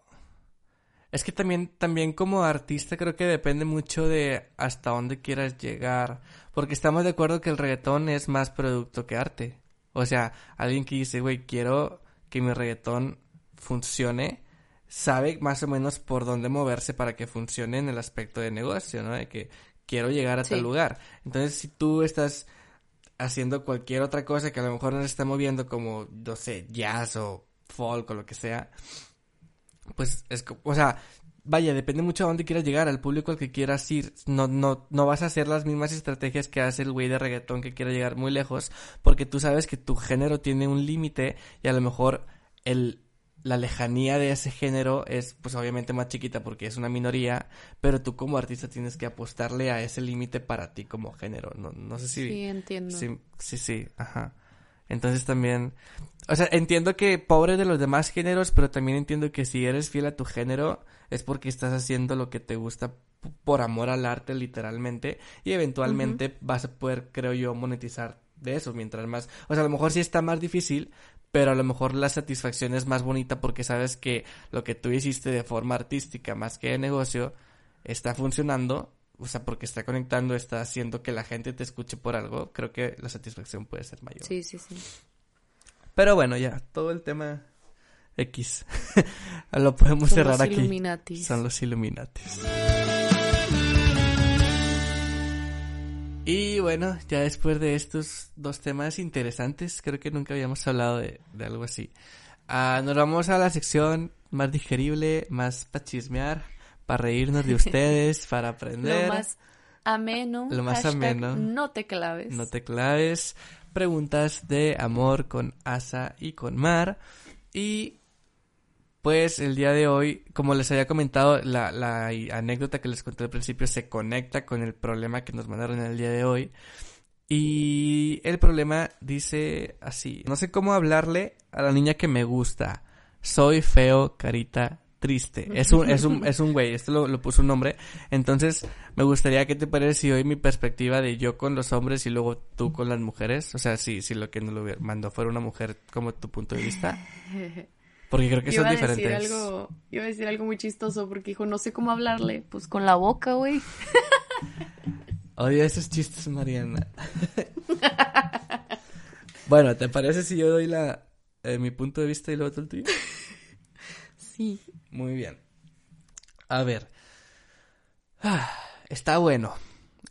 es que también, también como artista creo que depende mucho de hasta dónde quieras llegar, porque estamos de acuerdo que el reggaetón es más producto que arte. O sea, alguien que dice, güey, quiero que mi reggaetón funcione, sabe más o menos por dónde moverse para que funcione en el aspecto de negocio, ¿no? De que quiero llegar a tal lugar. Entonces, si tú estás haciendo cualquier otra cosa que a lo mejor nos está moviendo como, no sé, jazz o folk o lo que sea, pues es, o sea, vaya, depende mucho a dónde quieras llegar, al público al que quieras ir. No, no, no vas a hacer las mismas estrategias que hace el güey de reggaetón que quiere llegar muy lejos, porque tú sabes que tu género tiene un límite y a lo mejor el, la lejanía de ese género es pues obviamente más chiquita porque es una minoría, pero tú como artista tienes que apostarle a ese límite para ti como género. No, no sé si... Sí, entiendo. Sí, sí, sí, ajá. Entonces también, o sea, entiendo que pobre de los demás géneros, pero también entiendo que si eres fiel a tu género es porque estás haciendo lo que te gusta por amor al arte literalmente y eventualmente vas a poder, creo yo, monetizar de eso mientras más, o sea, a lo mejor sí está más difícil, pero a lo mejor la satisfacción es más bonita porque sabes que lo que tú hiciste de forma artística más que de negocio está funcionando, o sea, porque está conectando, está haciendo que la gente te escuche por algo, creo que la satisfacción puede ser mayor. Sí, sí, sí. Pero bueno, ya, todo el tema X. Lo podemos Son cerrar los aquí. Illuminatis. Son los Illuminatis. Y bueno, ya después de estos dos temas interesantes, creo que nunca habíamos hablado de, de algo así. Ah, nos vamos a la sección más digerible, más para chismear, para reírnos de ustedes, para aprender. Lo más ameno. Lo más ameno. No te claves. No te claves. Preguntas de amor con Asa y con Mar. Y pues el día de hoy, como les había comentado, la, la anécdota que les conté al principio se conecta con el problema que nos mandaron el día de hoy. Y el problema dice así, no sé cómo hablarle a la niña que me gusta. Soy feo, carita triste. Es un, es un, es un güey, esto lo, lo puso un nombre. Entonces, me gustaría que te parece si hoy mi perspectiva de yo con los hombres y luego tú con las mujeres. O sea, si, si lo que nos lo hubiera- mandó fuera una mujer, como tu punto de vista. Porque creo que Iba son a decir diferentes. algo, iba a decir algo muy chistoso porque dijo, no sé cómo hablarle. Pues con la boca, güey. Odio esos chistes, Mariana. bueno, ¿te parece si yo doy la eh, mi punto de vista y luego tú el tuyo? Sí. Muy bien. A ver. Ah, está bueno.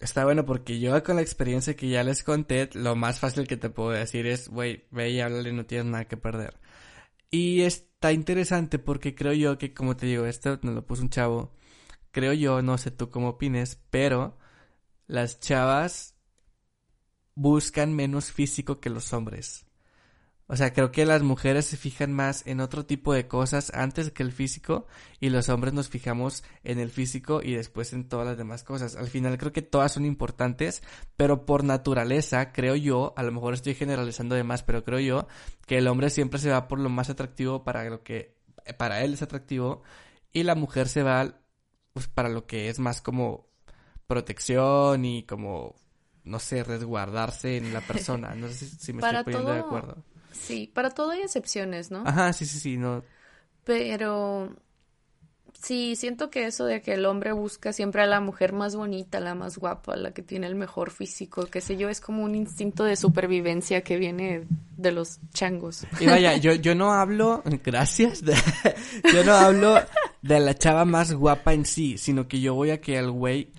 Está bueno porque yo con la experiencia que ya les conté, lo más fácil que te puedo decir es, güey, ve y háblale, no tienes nada que perder. Y está interesante porque creo yo que, como te digo, esto nos lo puso un chavo. Creo yo, no sé tú cómo opines, pero las chavas buscan menos físico que los hombres. O sea, creo que las mujeres se fijan más en otro tipo de cosas antes que el físico y los hombres nos fijamos en el físico y después en todas las demás cosas. Al final creo que todas son importantes, pero por naturaleza creo yo, a lo mejor estoy generalizando de más, pero creo yo que el hombre siempre se va por lo más atractivo para lo que para él es atractivo y la mujer se va pues, para lo que es más como protección y como no sé, resguardarse en la persona. No sé si, me Para estoy poniendo de acuerdo. Sí, para todo hay excepciones, ¿no? Ajá, sí, sí, sí, no. Pero Sí, siento que eso de que el hombre busca siempre a la mujer más bonita, la más guapa, la que tiene el mejor físico, qué sé yo, es como un instinto de supervivencia que viene de los changos. Y vaya, yo, yo no hablo, gracias, de- yo no hablo de la chava más guapa en sí, sino que yo voy a que el güey,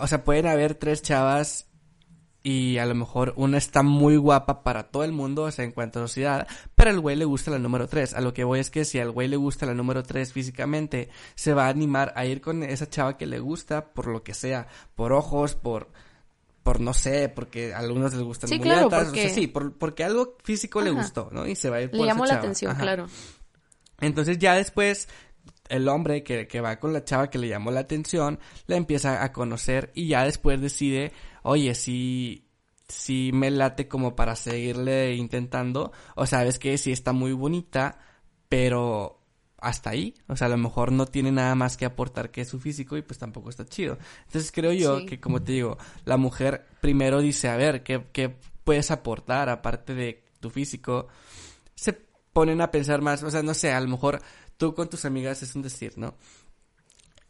o sea, pueden haber tres chavas y a lo mejor una está muy guapa para todo el mundo, o sea, en cuanto a sociedad, pero al güey le gusta la número tres. A lo que voy es que si al güey le gusta la número tres físicamente, se va a animar a ir con esa chava que le gusta por lo que sea, por ojos, por por no sé, porque a algunos les gustan Sí, muy claro, altas, o porque- sea, sí, por- porque algo físico le gustó, ¿no? Y se va a ir por Le esa llamó la chava. atención, Ajá. claro. Entonces ya después el hombre que, que va con la chava que le llamó la atención, la empieza a conocer y ya después decide, oye, si, si me late como para seguirle intentando, o sabes que sí está muy bonita, pero hasta ahí, o sea, a lo mejor no tiene nada más que aportar que su físico y pues tampoco está chido. Entonces creo yo Sí. que como te digo, la mujer primero dice, a ver, ¿qué, qué puedes aportar aparte de tu físico? Se ponen a pensar más, o sea, no sé, a lo mejor tú con tus amigas es un decir, ¿no?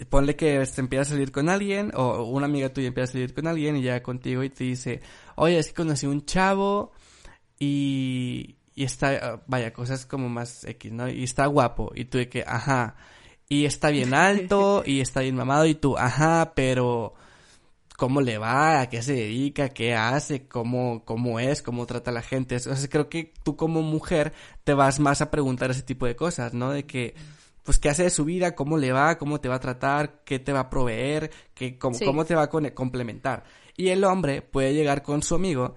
Ponle que este, empieza a salir con alguien o una amiga tuya empieza a salir con alguien y llega contigo y te dice, oye, es que conocí un chavo y, y está, ah, vaya, cosas como más X, ¿no? Y está guapo y tú de que, ajá, y está bien alto y está bien mamado y tú, ajá, pero cómo le va, a qué se dedica, qué hace, cómo, cómo es, cómo trata a la gente. O sea, creo que tú como mujer te vas más a preguntar ese tipo de cosas, ¿no? De que, pues, qué hace de su vida, cómo le va, cómo te va a tratar, qué te va a proveer, qué, cómo, Sí. cómo te va a complementar. Y el hombre puede llegar con su amigo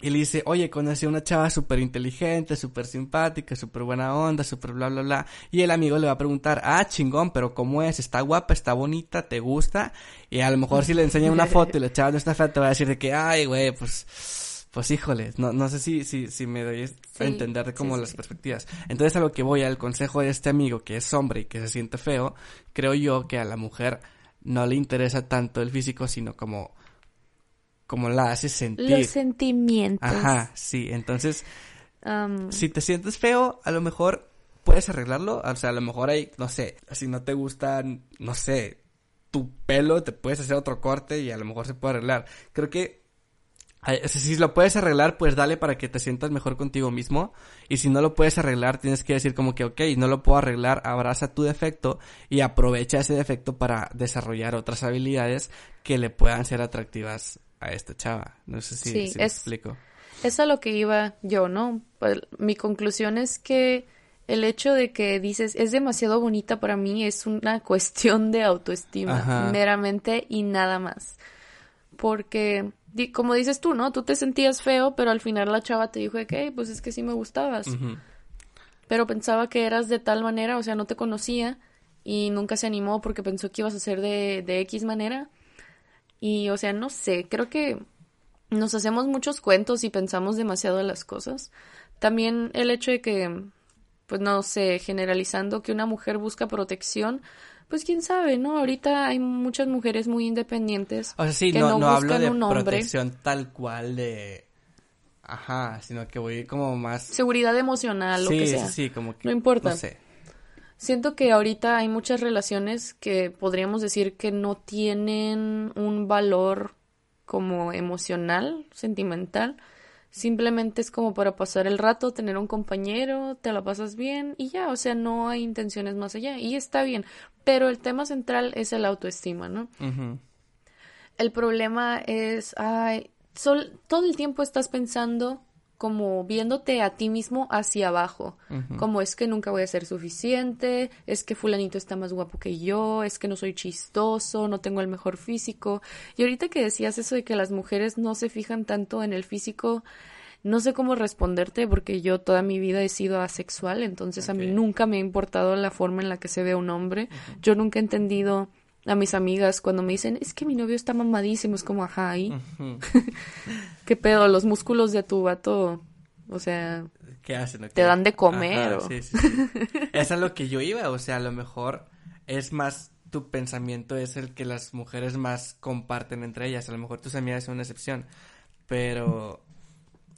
y le dice, oye, conocí a una chava súper inteligente, súper simpática, súper buena onda, súper bla, bla, bla. Y el amigo le va a preguntar, ah, chingón, pero ¿cómo es? ¿Está guapa? ¿Está bonita? ¿Te gusta? Y a lo mejor si le enseña una foto y la chava no está fea, te va a decir de que, ay, güey, pues, pues híjole, no, no sé si, si, si me doy a entender de como sí, las sí. perspectivas. Entonces a lo que voy, al consejo de este amigo que es hombre y que se siente feo, creo yo que a la mujer no le interesa tanto el físico, sino como, como la hace sentir. Los sentimientos. Ajá, sí, entonces, si te sientes feo, a lo mejor puedes arreglarlo, o sea, a lo mejor hay, no sé, si no te gusta, no sé, tu pelo, te puedes hacer otro corte y a lo mejor se puede arreglar. Creo que si lo puedes arreglar, pues dale para que te sientas mejor contigo mismo. Y si no lo puedes arreglar, tienes que decir como que, ok, no lo puedo arreglar, abraza tu defecto y aprovecha ese defecto para desarrollar otras habilidades que le puedan ser atractivas a esta chava. No sé si, Sí, si me es- explico. Es a lo que iba yo, ¿no? Pues, mi conclusión es que el hecho de que dices es demasiado bonita para mí es una cuestión de autoestima, Ajá. meramente y nada más. Porque, di- como dices tú, ¿no? Tú te sentías feo, pero al final la chava te dijo de que, "Ey, pues es que sí me gustabas. Pero pensaba que eras de tal manera, o sea, no te conocía y nunca se animó porque pensó que ibas a ser de, de X manera. Y, o sea, no sé, creo que nos hacemos muchos cuentos y pensamos demasiado en las cosas. También el hecho de que, pues no sé, generalizando que una mujer busca protección, pues quién sabe, ¿no? Ahorita hay muchas mujeres muy independientes O sea, sí, que no, no, no hablo buscan de un hombre. protección tal cual de... Ajá, sino que voy como más... Seguridad emocional, lo sí, que sea. sí, sí, como que... No importa. No sé. Siento que ahorita hay muchas relaciones que podríamos decir que no tienen un valor como emocional, sentimental. Simplemente es como para pasar el rato, tener un compañero, te la pasas bien y ya, o sea, no hay intenciones más allá y está bien. Pero el tema central es el autoestima, ¿no? El problema es, ay, sol- todo el tiempo estás pensando como viéndote a ti mismo hacia abajo, como es que nunca voy a ser suficiente, es que fulanito está más guapo que yo, es que no soy chistoso, no tengo el mejor físico. Y ahorita que decías eso de que las mujeres no se fijan tanto en el físico, no sé cómo responderte porque yo toda mi vida he sido asexual, entonces a mí nunca me ha importado la forma en la que se ve un hombre. Yo nunca he entendido a mis amigas cuando me dicen, es que mi novio está mamadísimo, es como, ajá, ahí. ¿Qué pedo? Los músculos de tu vato, o sea, ¿Qué hacen? Te dan de comer, Ajá, o- sí, sí, sí. es a lo que yo iba, o sea, a lo mejor es más tu pensamiento es el que las mujeres más comparten entre ellas, a lo mejor tus amigas son una excepción, pero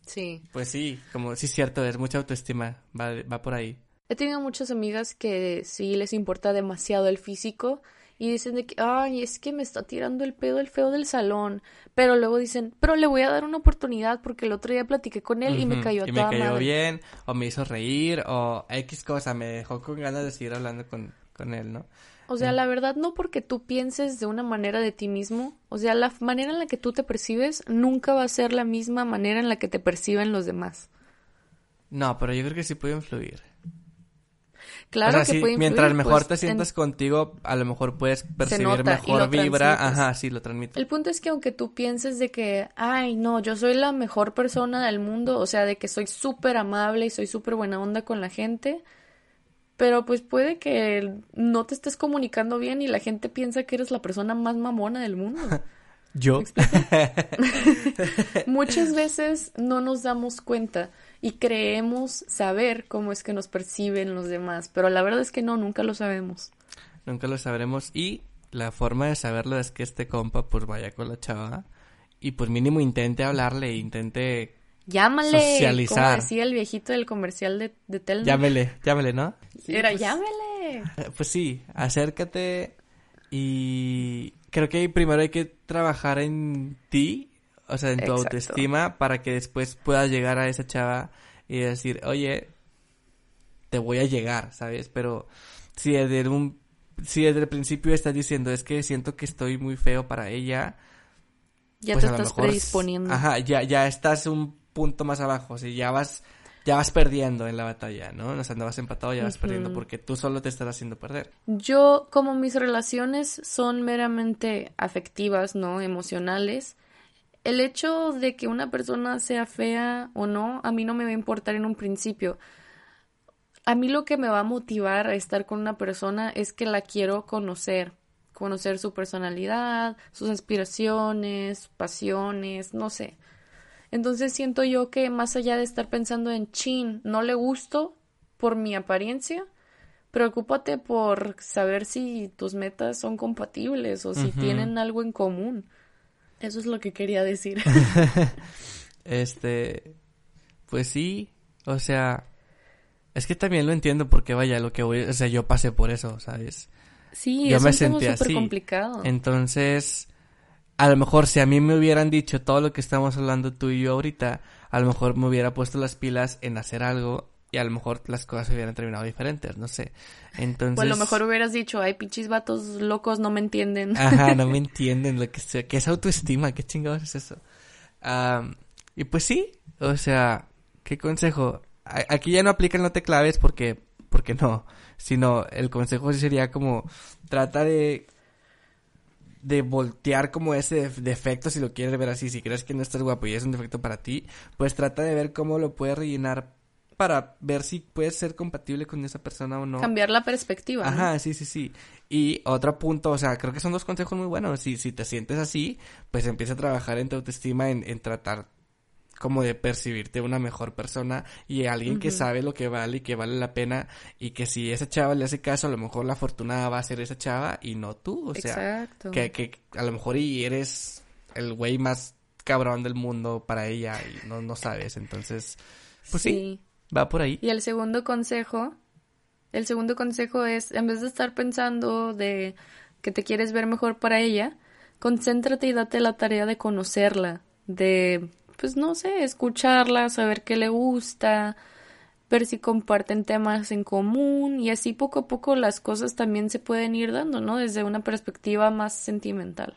sí. pues sí, como sí es cierto, es mucha autoestima, va, va por ahí. He tenido muchas amigas que sí les importa demasiado el físico y dicen de que, ay, es que me está tirando el pedo el feo del salón. Pero luego dicen, pero le voy a dar una oportunidad porque el otro día platiqué con él y me cayó a y toda me cayó madre. bien, o me hizo reír, o X cosa, me dejó con ganas de seguir hablando con, con él, ¿no? O sea, la verdad no porque tú pienses de una manera de ti mismo, o sea, la manera en la que tú te percibes nunca va a ser la misma manera en la que te perciben los demás. No, pero yo creo que sí puede influir. Claro o sea, que sí, puede influir, mientras mejor pues, te en- sientas contigo, a lo mejor puedes percibir mejor vibra. transmites. Ajá, sí, lo transmite. El punto es que aunque tú pienses de que, ay, no, yo soy la mejor persona del mundo, o sea, de que soy súper amable y soy súper buena onda con la gente, pero pues puede que no te estés comunicando bien y la gente piensa que eres la persona más mamona del mundo. Yo. Muchas veces no nos damos cuenta y creemos saber cómo es que nos perciben los demás, pero la verdad es que no, nunca lo sabemos. Nunca lo sabremos. Y la forma de saberlo es que este compa, pues vaya con la chava. Y pues mínimo intente hablarle, intente. Llámale, Socializar. como decía el viejito del comercial de, de Telmex. Llámele, llámele, ¿no? Era pues, llámele. Pues sí, acércate. Y creo que primero hay que trabajar en ti, o sea, en tu Exacto. autoestima, para que después puedas llegar a esa chava y decir, oye, te voy a llegar, ¿sabes? Pero si desde un, si desde el principio estás diciendo, es que siento que estoy muy feo para ella, Ya pues te a lo estás mejor predisponiendo. Ajá, ya, ya estás un punto más abajo, o sea, ya vas, ya vas perdiendo en la batalla, ¿no? O sea, no vas empatado, ya vas perdiendo porque tú solo te estás haciendo perder. Yo, como mis relaciones son meramente afectivas, ¿no? Emocionales, el hecho de que una persona sea fea o no, a mí no me va a importar en un principio. A mí lo que me va a motivar a estar con una persona es que la quiero conocer, conocer su personalidad, sus aspiraciones, pasiones, no sé. Entonces siento yo que más allá de estar pensando en chin, no le gusto por mi apariencia, preocúpate por saber si tus metas son compatibles o si tienen algo en común. Eso es lo que quería decir. Este, pues sí, o sea, es que también lo entiendo porque vaya, lo que voy, o sea, yo pasé por eso, ¿sabes? Sí, Yo es me un tema sentí súper así. complicado. Entonces, a lo mejor si a mí me hubieran dicho todo lo que estamos hablando tú y yo ahorita, a lo mejor me hubiera puesto las pilas en hacer algo y a lo mejor las cosas hubieran terminado diferentes, no sé. Entonces, O a lo mejor hubieras dicho, ay, pinches vatos locos no me entienden. Ajá, no me entienden lo que sea. ¿Qué es autoestima? ¿Qué chingados es eso? Am, y pues sí, o sea, ¿qué consejo? A- aquí ya no aplican no te claves porque, porque no, sino el consejo sí sería como, trata de, de voltear como ese def- defecto si lo quieres ver así, si crees que no estás guapo y es un defecto para ti, pues trata de ver cómo lo puedes rellenar para ver si puedes ser compatible con esa persona o no. Cambiar la perspectiva. ¿no? Ajá, sí, sí, sí. Y otro punto, o sea, creo que son dos consejos muy buenos. Si, si te sientes así, pues empieza a trabajar en tu autoestima, en, en tratar como de percibirte una mejor persona y alguien que sabe lo que vale y que vale la pena y que si esa chava le hace caso, a lo mejor la afortunada va a ser esa chava y no tú. O sea, Exacto. que, que a lo mejor y eres el güey más cabrón del mundo para ella y no, no sabes. Entonces, pues sí, va por ahí. Y el segundo consejo, el segundo consejo es, en vez de estar pensando de que te quieres ver mejor para ella, concéntrate y date la tarea de conocerla, de, pues no sé, escucharla, saber qué le gusta, ver si comparten temas en común y así poco a poco las cosas también se pueden ir dando, ¿no? Desde una perspectiva más sentimental.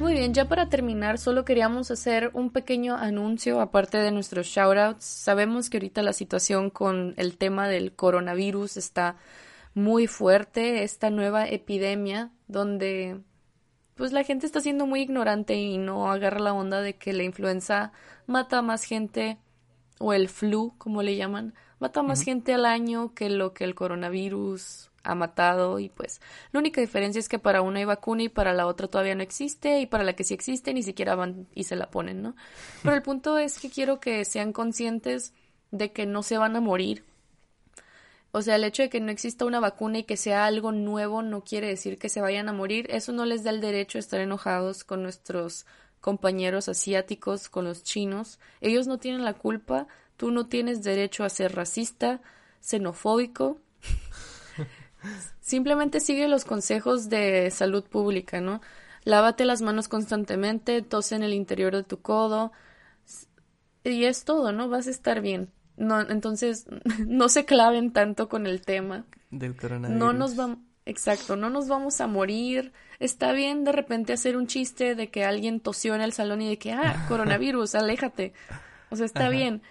Muy bien, ya para terminar, solo queríamos hacer un pequeño anuncio aparte de nuestros shoutouts. Sabemos que ahorita la situación con el tema del coronavirus está muy fuerte, esta nueva epidemia donde pues la gente está siendo muy ignorante y no agarra la onda de que la influenza mata a más gente o el flu, como le llaman, mata a más gente al año que lo que el coronavirus ha matado y pues la única diferencia es que para una hay vacuna y para la otra todavía no existe y para la que sí existe ni siquiera van y se la ponen, ¿no? Pero el punto es que quiero que sean conscientes de que no se van a morir. O sea, el hecho de que no exista una vacuna y que sea algo nuevo no quiere decir que se vayan a morir. Eso no les da el derecho a estar enojados con nuestros compañeros asiáticos, con los chinos. Ellos no tienen la culpa. Tú no tienes derecho a ser racista, xenofóbico. Simplemente sigue los consejos de salud pública, ¿no? Lávate las manos constantemente, tose en el interior de tu codo. Y es todo, ¿no? Vas a estar bien. No, entonces, no se claven tanto con el tema. Del coronavirus. No nos vamos, exacto, no nos vamos a morir. Está bien de repente hacer un chiste de que alguien tosió en el salón y de que, ah, coronavirus, aléjate. O sea, está Ajá. bien.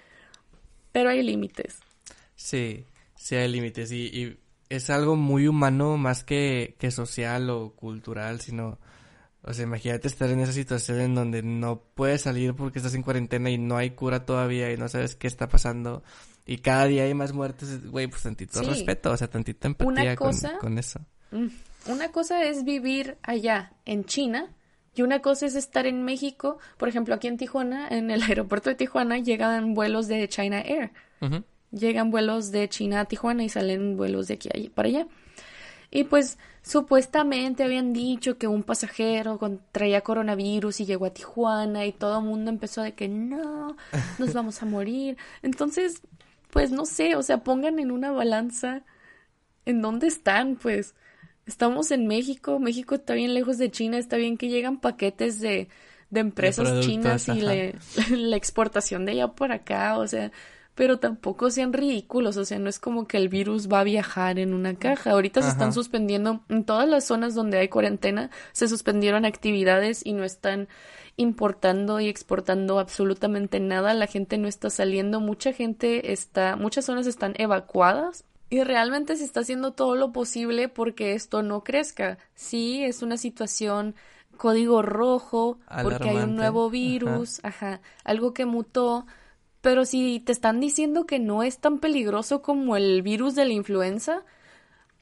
Pero hay límites. Sí, sí hay límites y, y es algo muy humano más que, que social o cultural, sino, o sea, imagínate estar en esa situación en donde no puedes salir porque estás en cuarentena y no hay cura todavía y no sabes qué está pasando y cada día hay más muertes, güey, pues tantito Sí. respeto, o sea, tantita empatía con- cosa- con, eso. Mm. Una cosa es vivir allá en China y una cosa es estar en México. Por ejemplo, aquí en Tijuana, en el aeropuerto de Tijuana, llegan vuelos de China Air. Llegan vuelos de China a Tijuana y salen vuelos de aquí para allá. Y pues supuestamente habían dicho que un pasajero traía coronavirus y llegó a Tijuana y todo el mundo empezó de que no, nos vamos a morir. Entonces, pues no sé, o sea, pongan en una balanza en dónde están, pues. Estamos en México, México está bien lejos de China, está bien que llegan paquetes de, de empresas productos, chinas y le- la exportación de allá por acá, o sea, pero tampoco sean ridículos, o sea, no es como que el virus va a viajar en una caja. Ahorita se están suspendiendo en todas las zonas donde hay cuarentena, se suspendieron actividades y no están importando y exportando absolutamente nada, la gente no está saliendo, mucha gente está, muchas zonas están evacuadas y realmente se está haciendo todo lo posible porque esto no crezca. Sí, es una situación código rojo porque hay un nuevo virus, ajá, algo que mutó, pero si te están diciendo que no es tan peligroso como el virus de la influenza,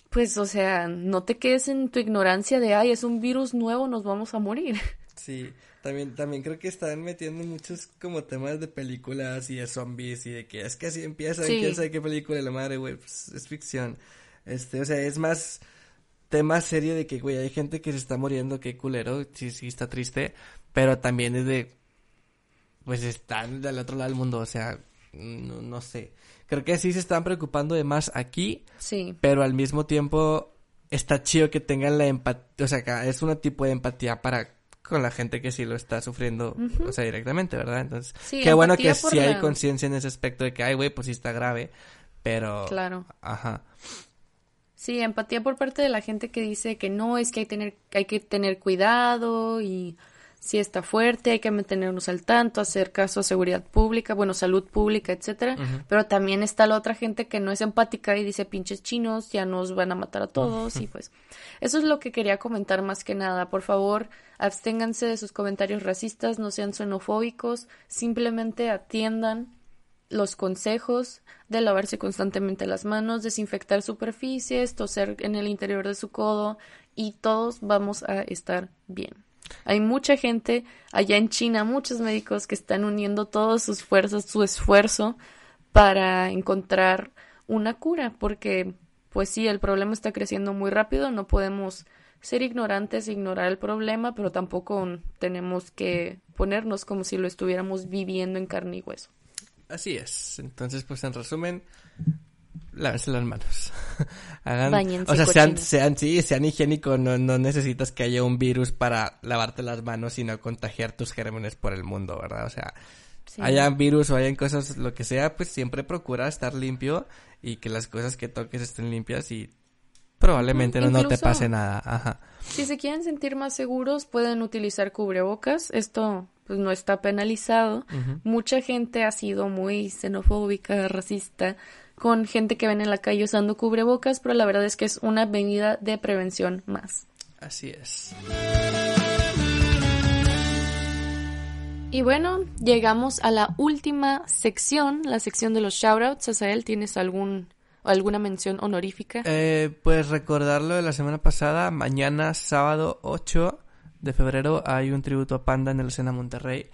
pues o sea, no te quedes en tu ignorancia de, ay, es un virus nuevo, nos vamos a morir. Sí, también, también creo que están metiendo muchos como temas de películas y de zombies y de que es que así empieza Sí. quién sabe qué película de la madre, güey, pues es ficción. Este, o sea, es más tema serio de que, güey, hay gente que se está muriendo, qué culero, sí, sí está triste, pero también es de, pues están del otro lado del mundo, o sea, no, no sé. Creo que sí se están preocupando de más aquí, Sí, pero al mismo tiempo está chido que tengan la empatía, o sea, que es un tipo de empatía para con la gente que sí lo está sufriendo, o sea, directamente, ¿verdad? Entonces, Sí, qué bueno que sí hay conciencia en ese aspecto de que, ay, güey, pues sí está grave, pero... claro. Ajá. Sí, empatía por parte de la gente que dice que no, es que hay, tener, hay que tener cuidado y si está fuerte, hay que mantenernos al tanto, hacer caso a seguridad pública, bueno, salud pública, etcétera. Pero también está la otra gente que no es empática y dice pinches chinos, ya nos van a matar a todos y pues eso es lo que quería comentar más que nada. Por favor, absténganse de sus comentarios racistas, no sean xenofóbicos, simplemente atiendan los consejos de lavarse constantemente las manos, desinfectar superficies, toser en el interior de su codo y todos vamos a estar bien. Hay mucha gente allá en China, muchos médicos que están uniendo todas sus fuerzas, su esfuerzo para encontrar una cura, porque pues sí, el problema está creciendo muy rápido, no podemos ser ignorantes, ignorar el problema, pero tampoco tenemos que ponernos como si lo estuviéramos viviendo en carne y hueso. Así es. Entonces, pues en resumen, lávense las manos. Hagan, o sea, sean, sean, sí, sean higiénicos, no, no necesitas que haya un virus para lavarte las manos y no contagiar tus gérmenes por el mundo, ¿verdad? O sea, Sí. hayan virus o hayan cosas, lo que sea, pues siempre procura estar limpio y que las cosas que toques estén limpias y probablemente Ujú, no, no te pase nada. Ajá. Si se quieren sentir más seguros, pueden utilizar cubrebocas. Esto pues no está penalizado. Mucha gente ha sido muy xenofóbica, racista, con gente que ven en la calle usando cubrebocas, pero la verdad es que es una medida de prevención más. Así es. Y bueno, llegamos a la última sección, la sección de los shoutouts. Asael, ¿tienes algún alguna mención honorífica? Eh, pues recordarlo de la semana pasada, mañana sábado 8 de febrero hay un tributo a Panda en el Sena Monterrey.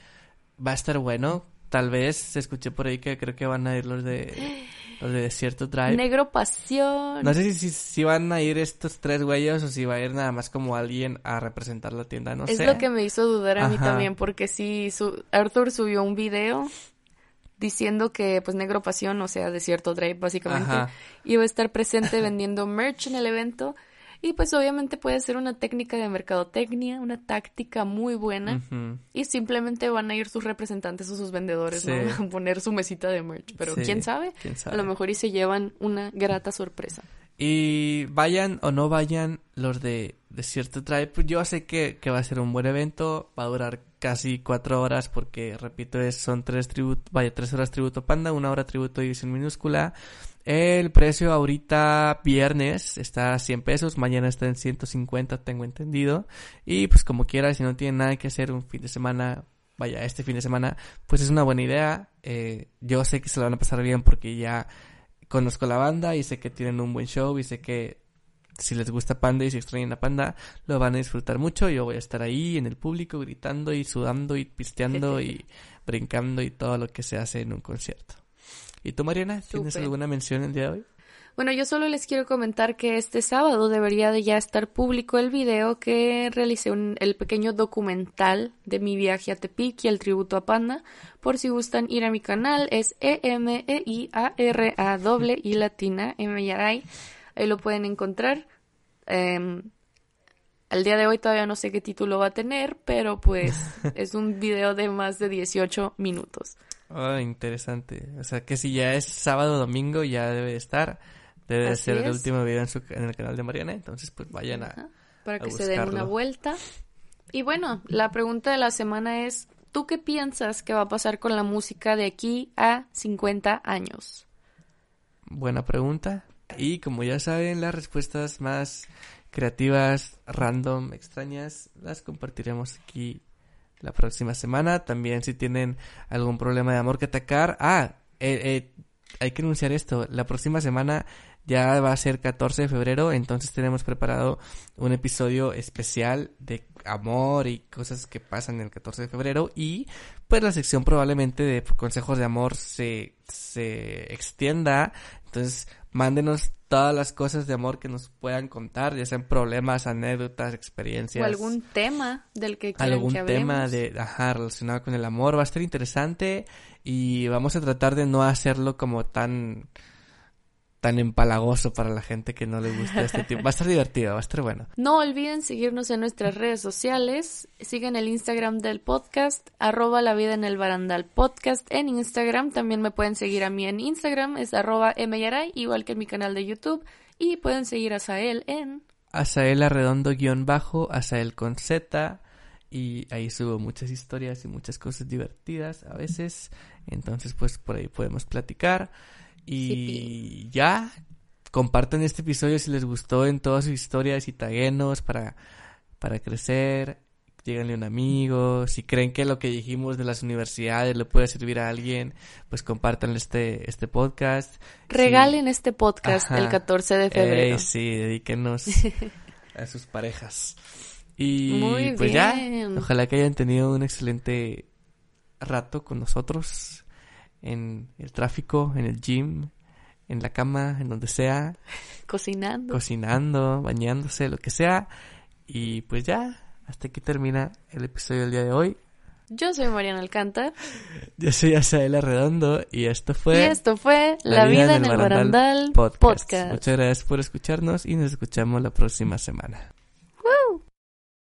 Va a estar bueno. Tal vez se escuché por ahí que creo que van a ir los de los de Desierto Drive. Negro Pasión. No sé si, si, si van a ir estos tres güeyes o si va a ir nada más como alguien a representar la tienda, no es sé. lo que me hizo dudar a mí también, porque sí, su- Arthur subió un video diciendo que pues Negro Pasión, o sea, Desierto Drive básicamente, Ajá. iba a estar presente vendiendo merch en el evento. Y pues obviamente puede ser una técnica de mercadotecnia, una táctica muy buena. Y simplemente van a ir sus representantes o sus vendedores, Sí. ¿no? A poner su mesita de merch. Pero Sí, quién sabe, quién sabe. a lo mejor y se llevan una grata sorpresa. Y vayan o no vayan los de Desierto Drive, pues yo sé que, que va a ser un buen evento, va a durar casi cuatro horas porque, repito, es, son tres tributo, vaya, tres horas tributo panda, una hora tributo división minúscula. El precio ahorita viernes está a 100 pesos, mañana está en 150, tengo entendido. Y pues como quiera, si no tienen nada que hacer un fin de semana, vaya, este fin de semana, pues es una buena idea. Eh, yo sé que se lo van a pasar bien porque ya conozco la banda y sé que tienen un buen show y sé que si les gusta Panda y si extrañan a Panda, lo van a disfrutar mucho. Yo voy a estar ahí en el público gritando y sudando y pisteando y brincando y todo lo que se hace en un concierto. ¿Y tú, Mariana, tienes alguna mención el día de hoy? Bueno, yo solo les quiero comentar que este sábado debería de ya estar público el video que realicé un- el pequeño documental de mi viaje a Tepic y el tributo a Panda. Por si gustan ir a mi canal, es E-M-E-I-A-R-A doble y latina, M y. Ahí lo pueden encontrar. Em, al día de hoy todavía no sé qué título va a tener, pero pues es un video de más de 18 minutos. Oh, interesante. O sea, que si ya es sábado domingo, ya debe de estar. Debe Así ser el es. último video en, su, en el canal de Mariana. Entonces, pues vayan a... Ajá, para a que se den una vuelta. Y bueno, la pregunta de la semana es, ¿tú qué piensas que va a pasar con la música de aquí a 50 años? Buena pregunta. Y como ya saben, las respuestas más creativas, random, extrañas, las compartiremos aquí la próxima semana. También si tienen algún problema de amor que atacar. Ah, eh, eh, hay que anunciar esto. La próxima semana ya va a ser 14 de febrero, entonces tenemos preparado un episodio especial de amor y cosas que pasan el 14 de febrero y pues la sección probablemente de consejos de amor se, se extienda. Entonces, mándenos todas las cosas de amor que nos puedan contar, ya sean problemas, anécdotas, experiencias. ¿O algún tema del que quieran algún que tema de ajá, relacionado con el amor va a estar interesante y vamos a tratar de no hacerlo como tan tan empalagoso para la gente que no le gusta este tipo. Va a estar divertido, va a estar bueno. No olviden seguirnos en nuestras redes sociales. Sigan el Instagram del podcast, arroba la vida en el barandal podcast en Instagram. También me pueden seguir a mí en Instagram, es arroba myaray, igual que en mi canal de YouTube. Y pueden seguir a Sael en... Asael Arredondo guion bajo, Asael con Z y ahí subo muchas historias y muchas cosas divertidas a veces. Entonces pues por ahí podemos platicar. Y ya, compartan este episodio si les gustó en todas sus historias y taguenos para, para crecer. Díganle a un amigo. Si creen que lo que dijimos de las universidades le puede servir a alguien, pues compartan este, este podcast. Regalen este podcast Ajá. el 14 de febrero. Sí, dedíquenos a sus parejas. Y Muy pues ya, ojalá que hayan tenido un excelente rato con nosotros en el tráfico, en el gym, en la cama, en donde sea, Cocinando. cocinando, bañándose, lo que sea. Y pues ya, hasta aquí termina el episodio del día de hoy. Yo soy Mariana Alcántar. Yo soy Asaela Redondo y esto fue y esto fue La, vida, en el barandal, podcast. Muchas gracias por escucharnos y nos escuchamos la próxima semana.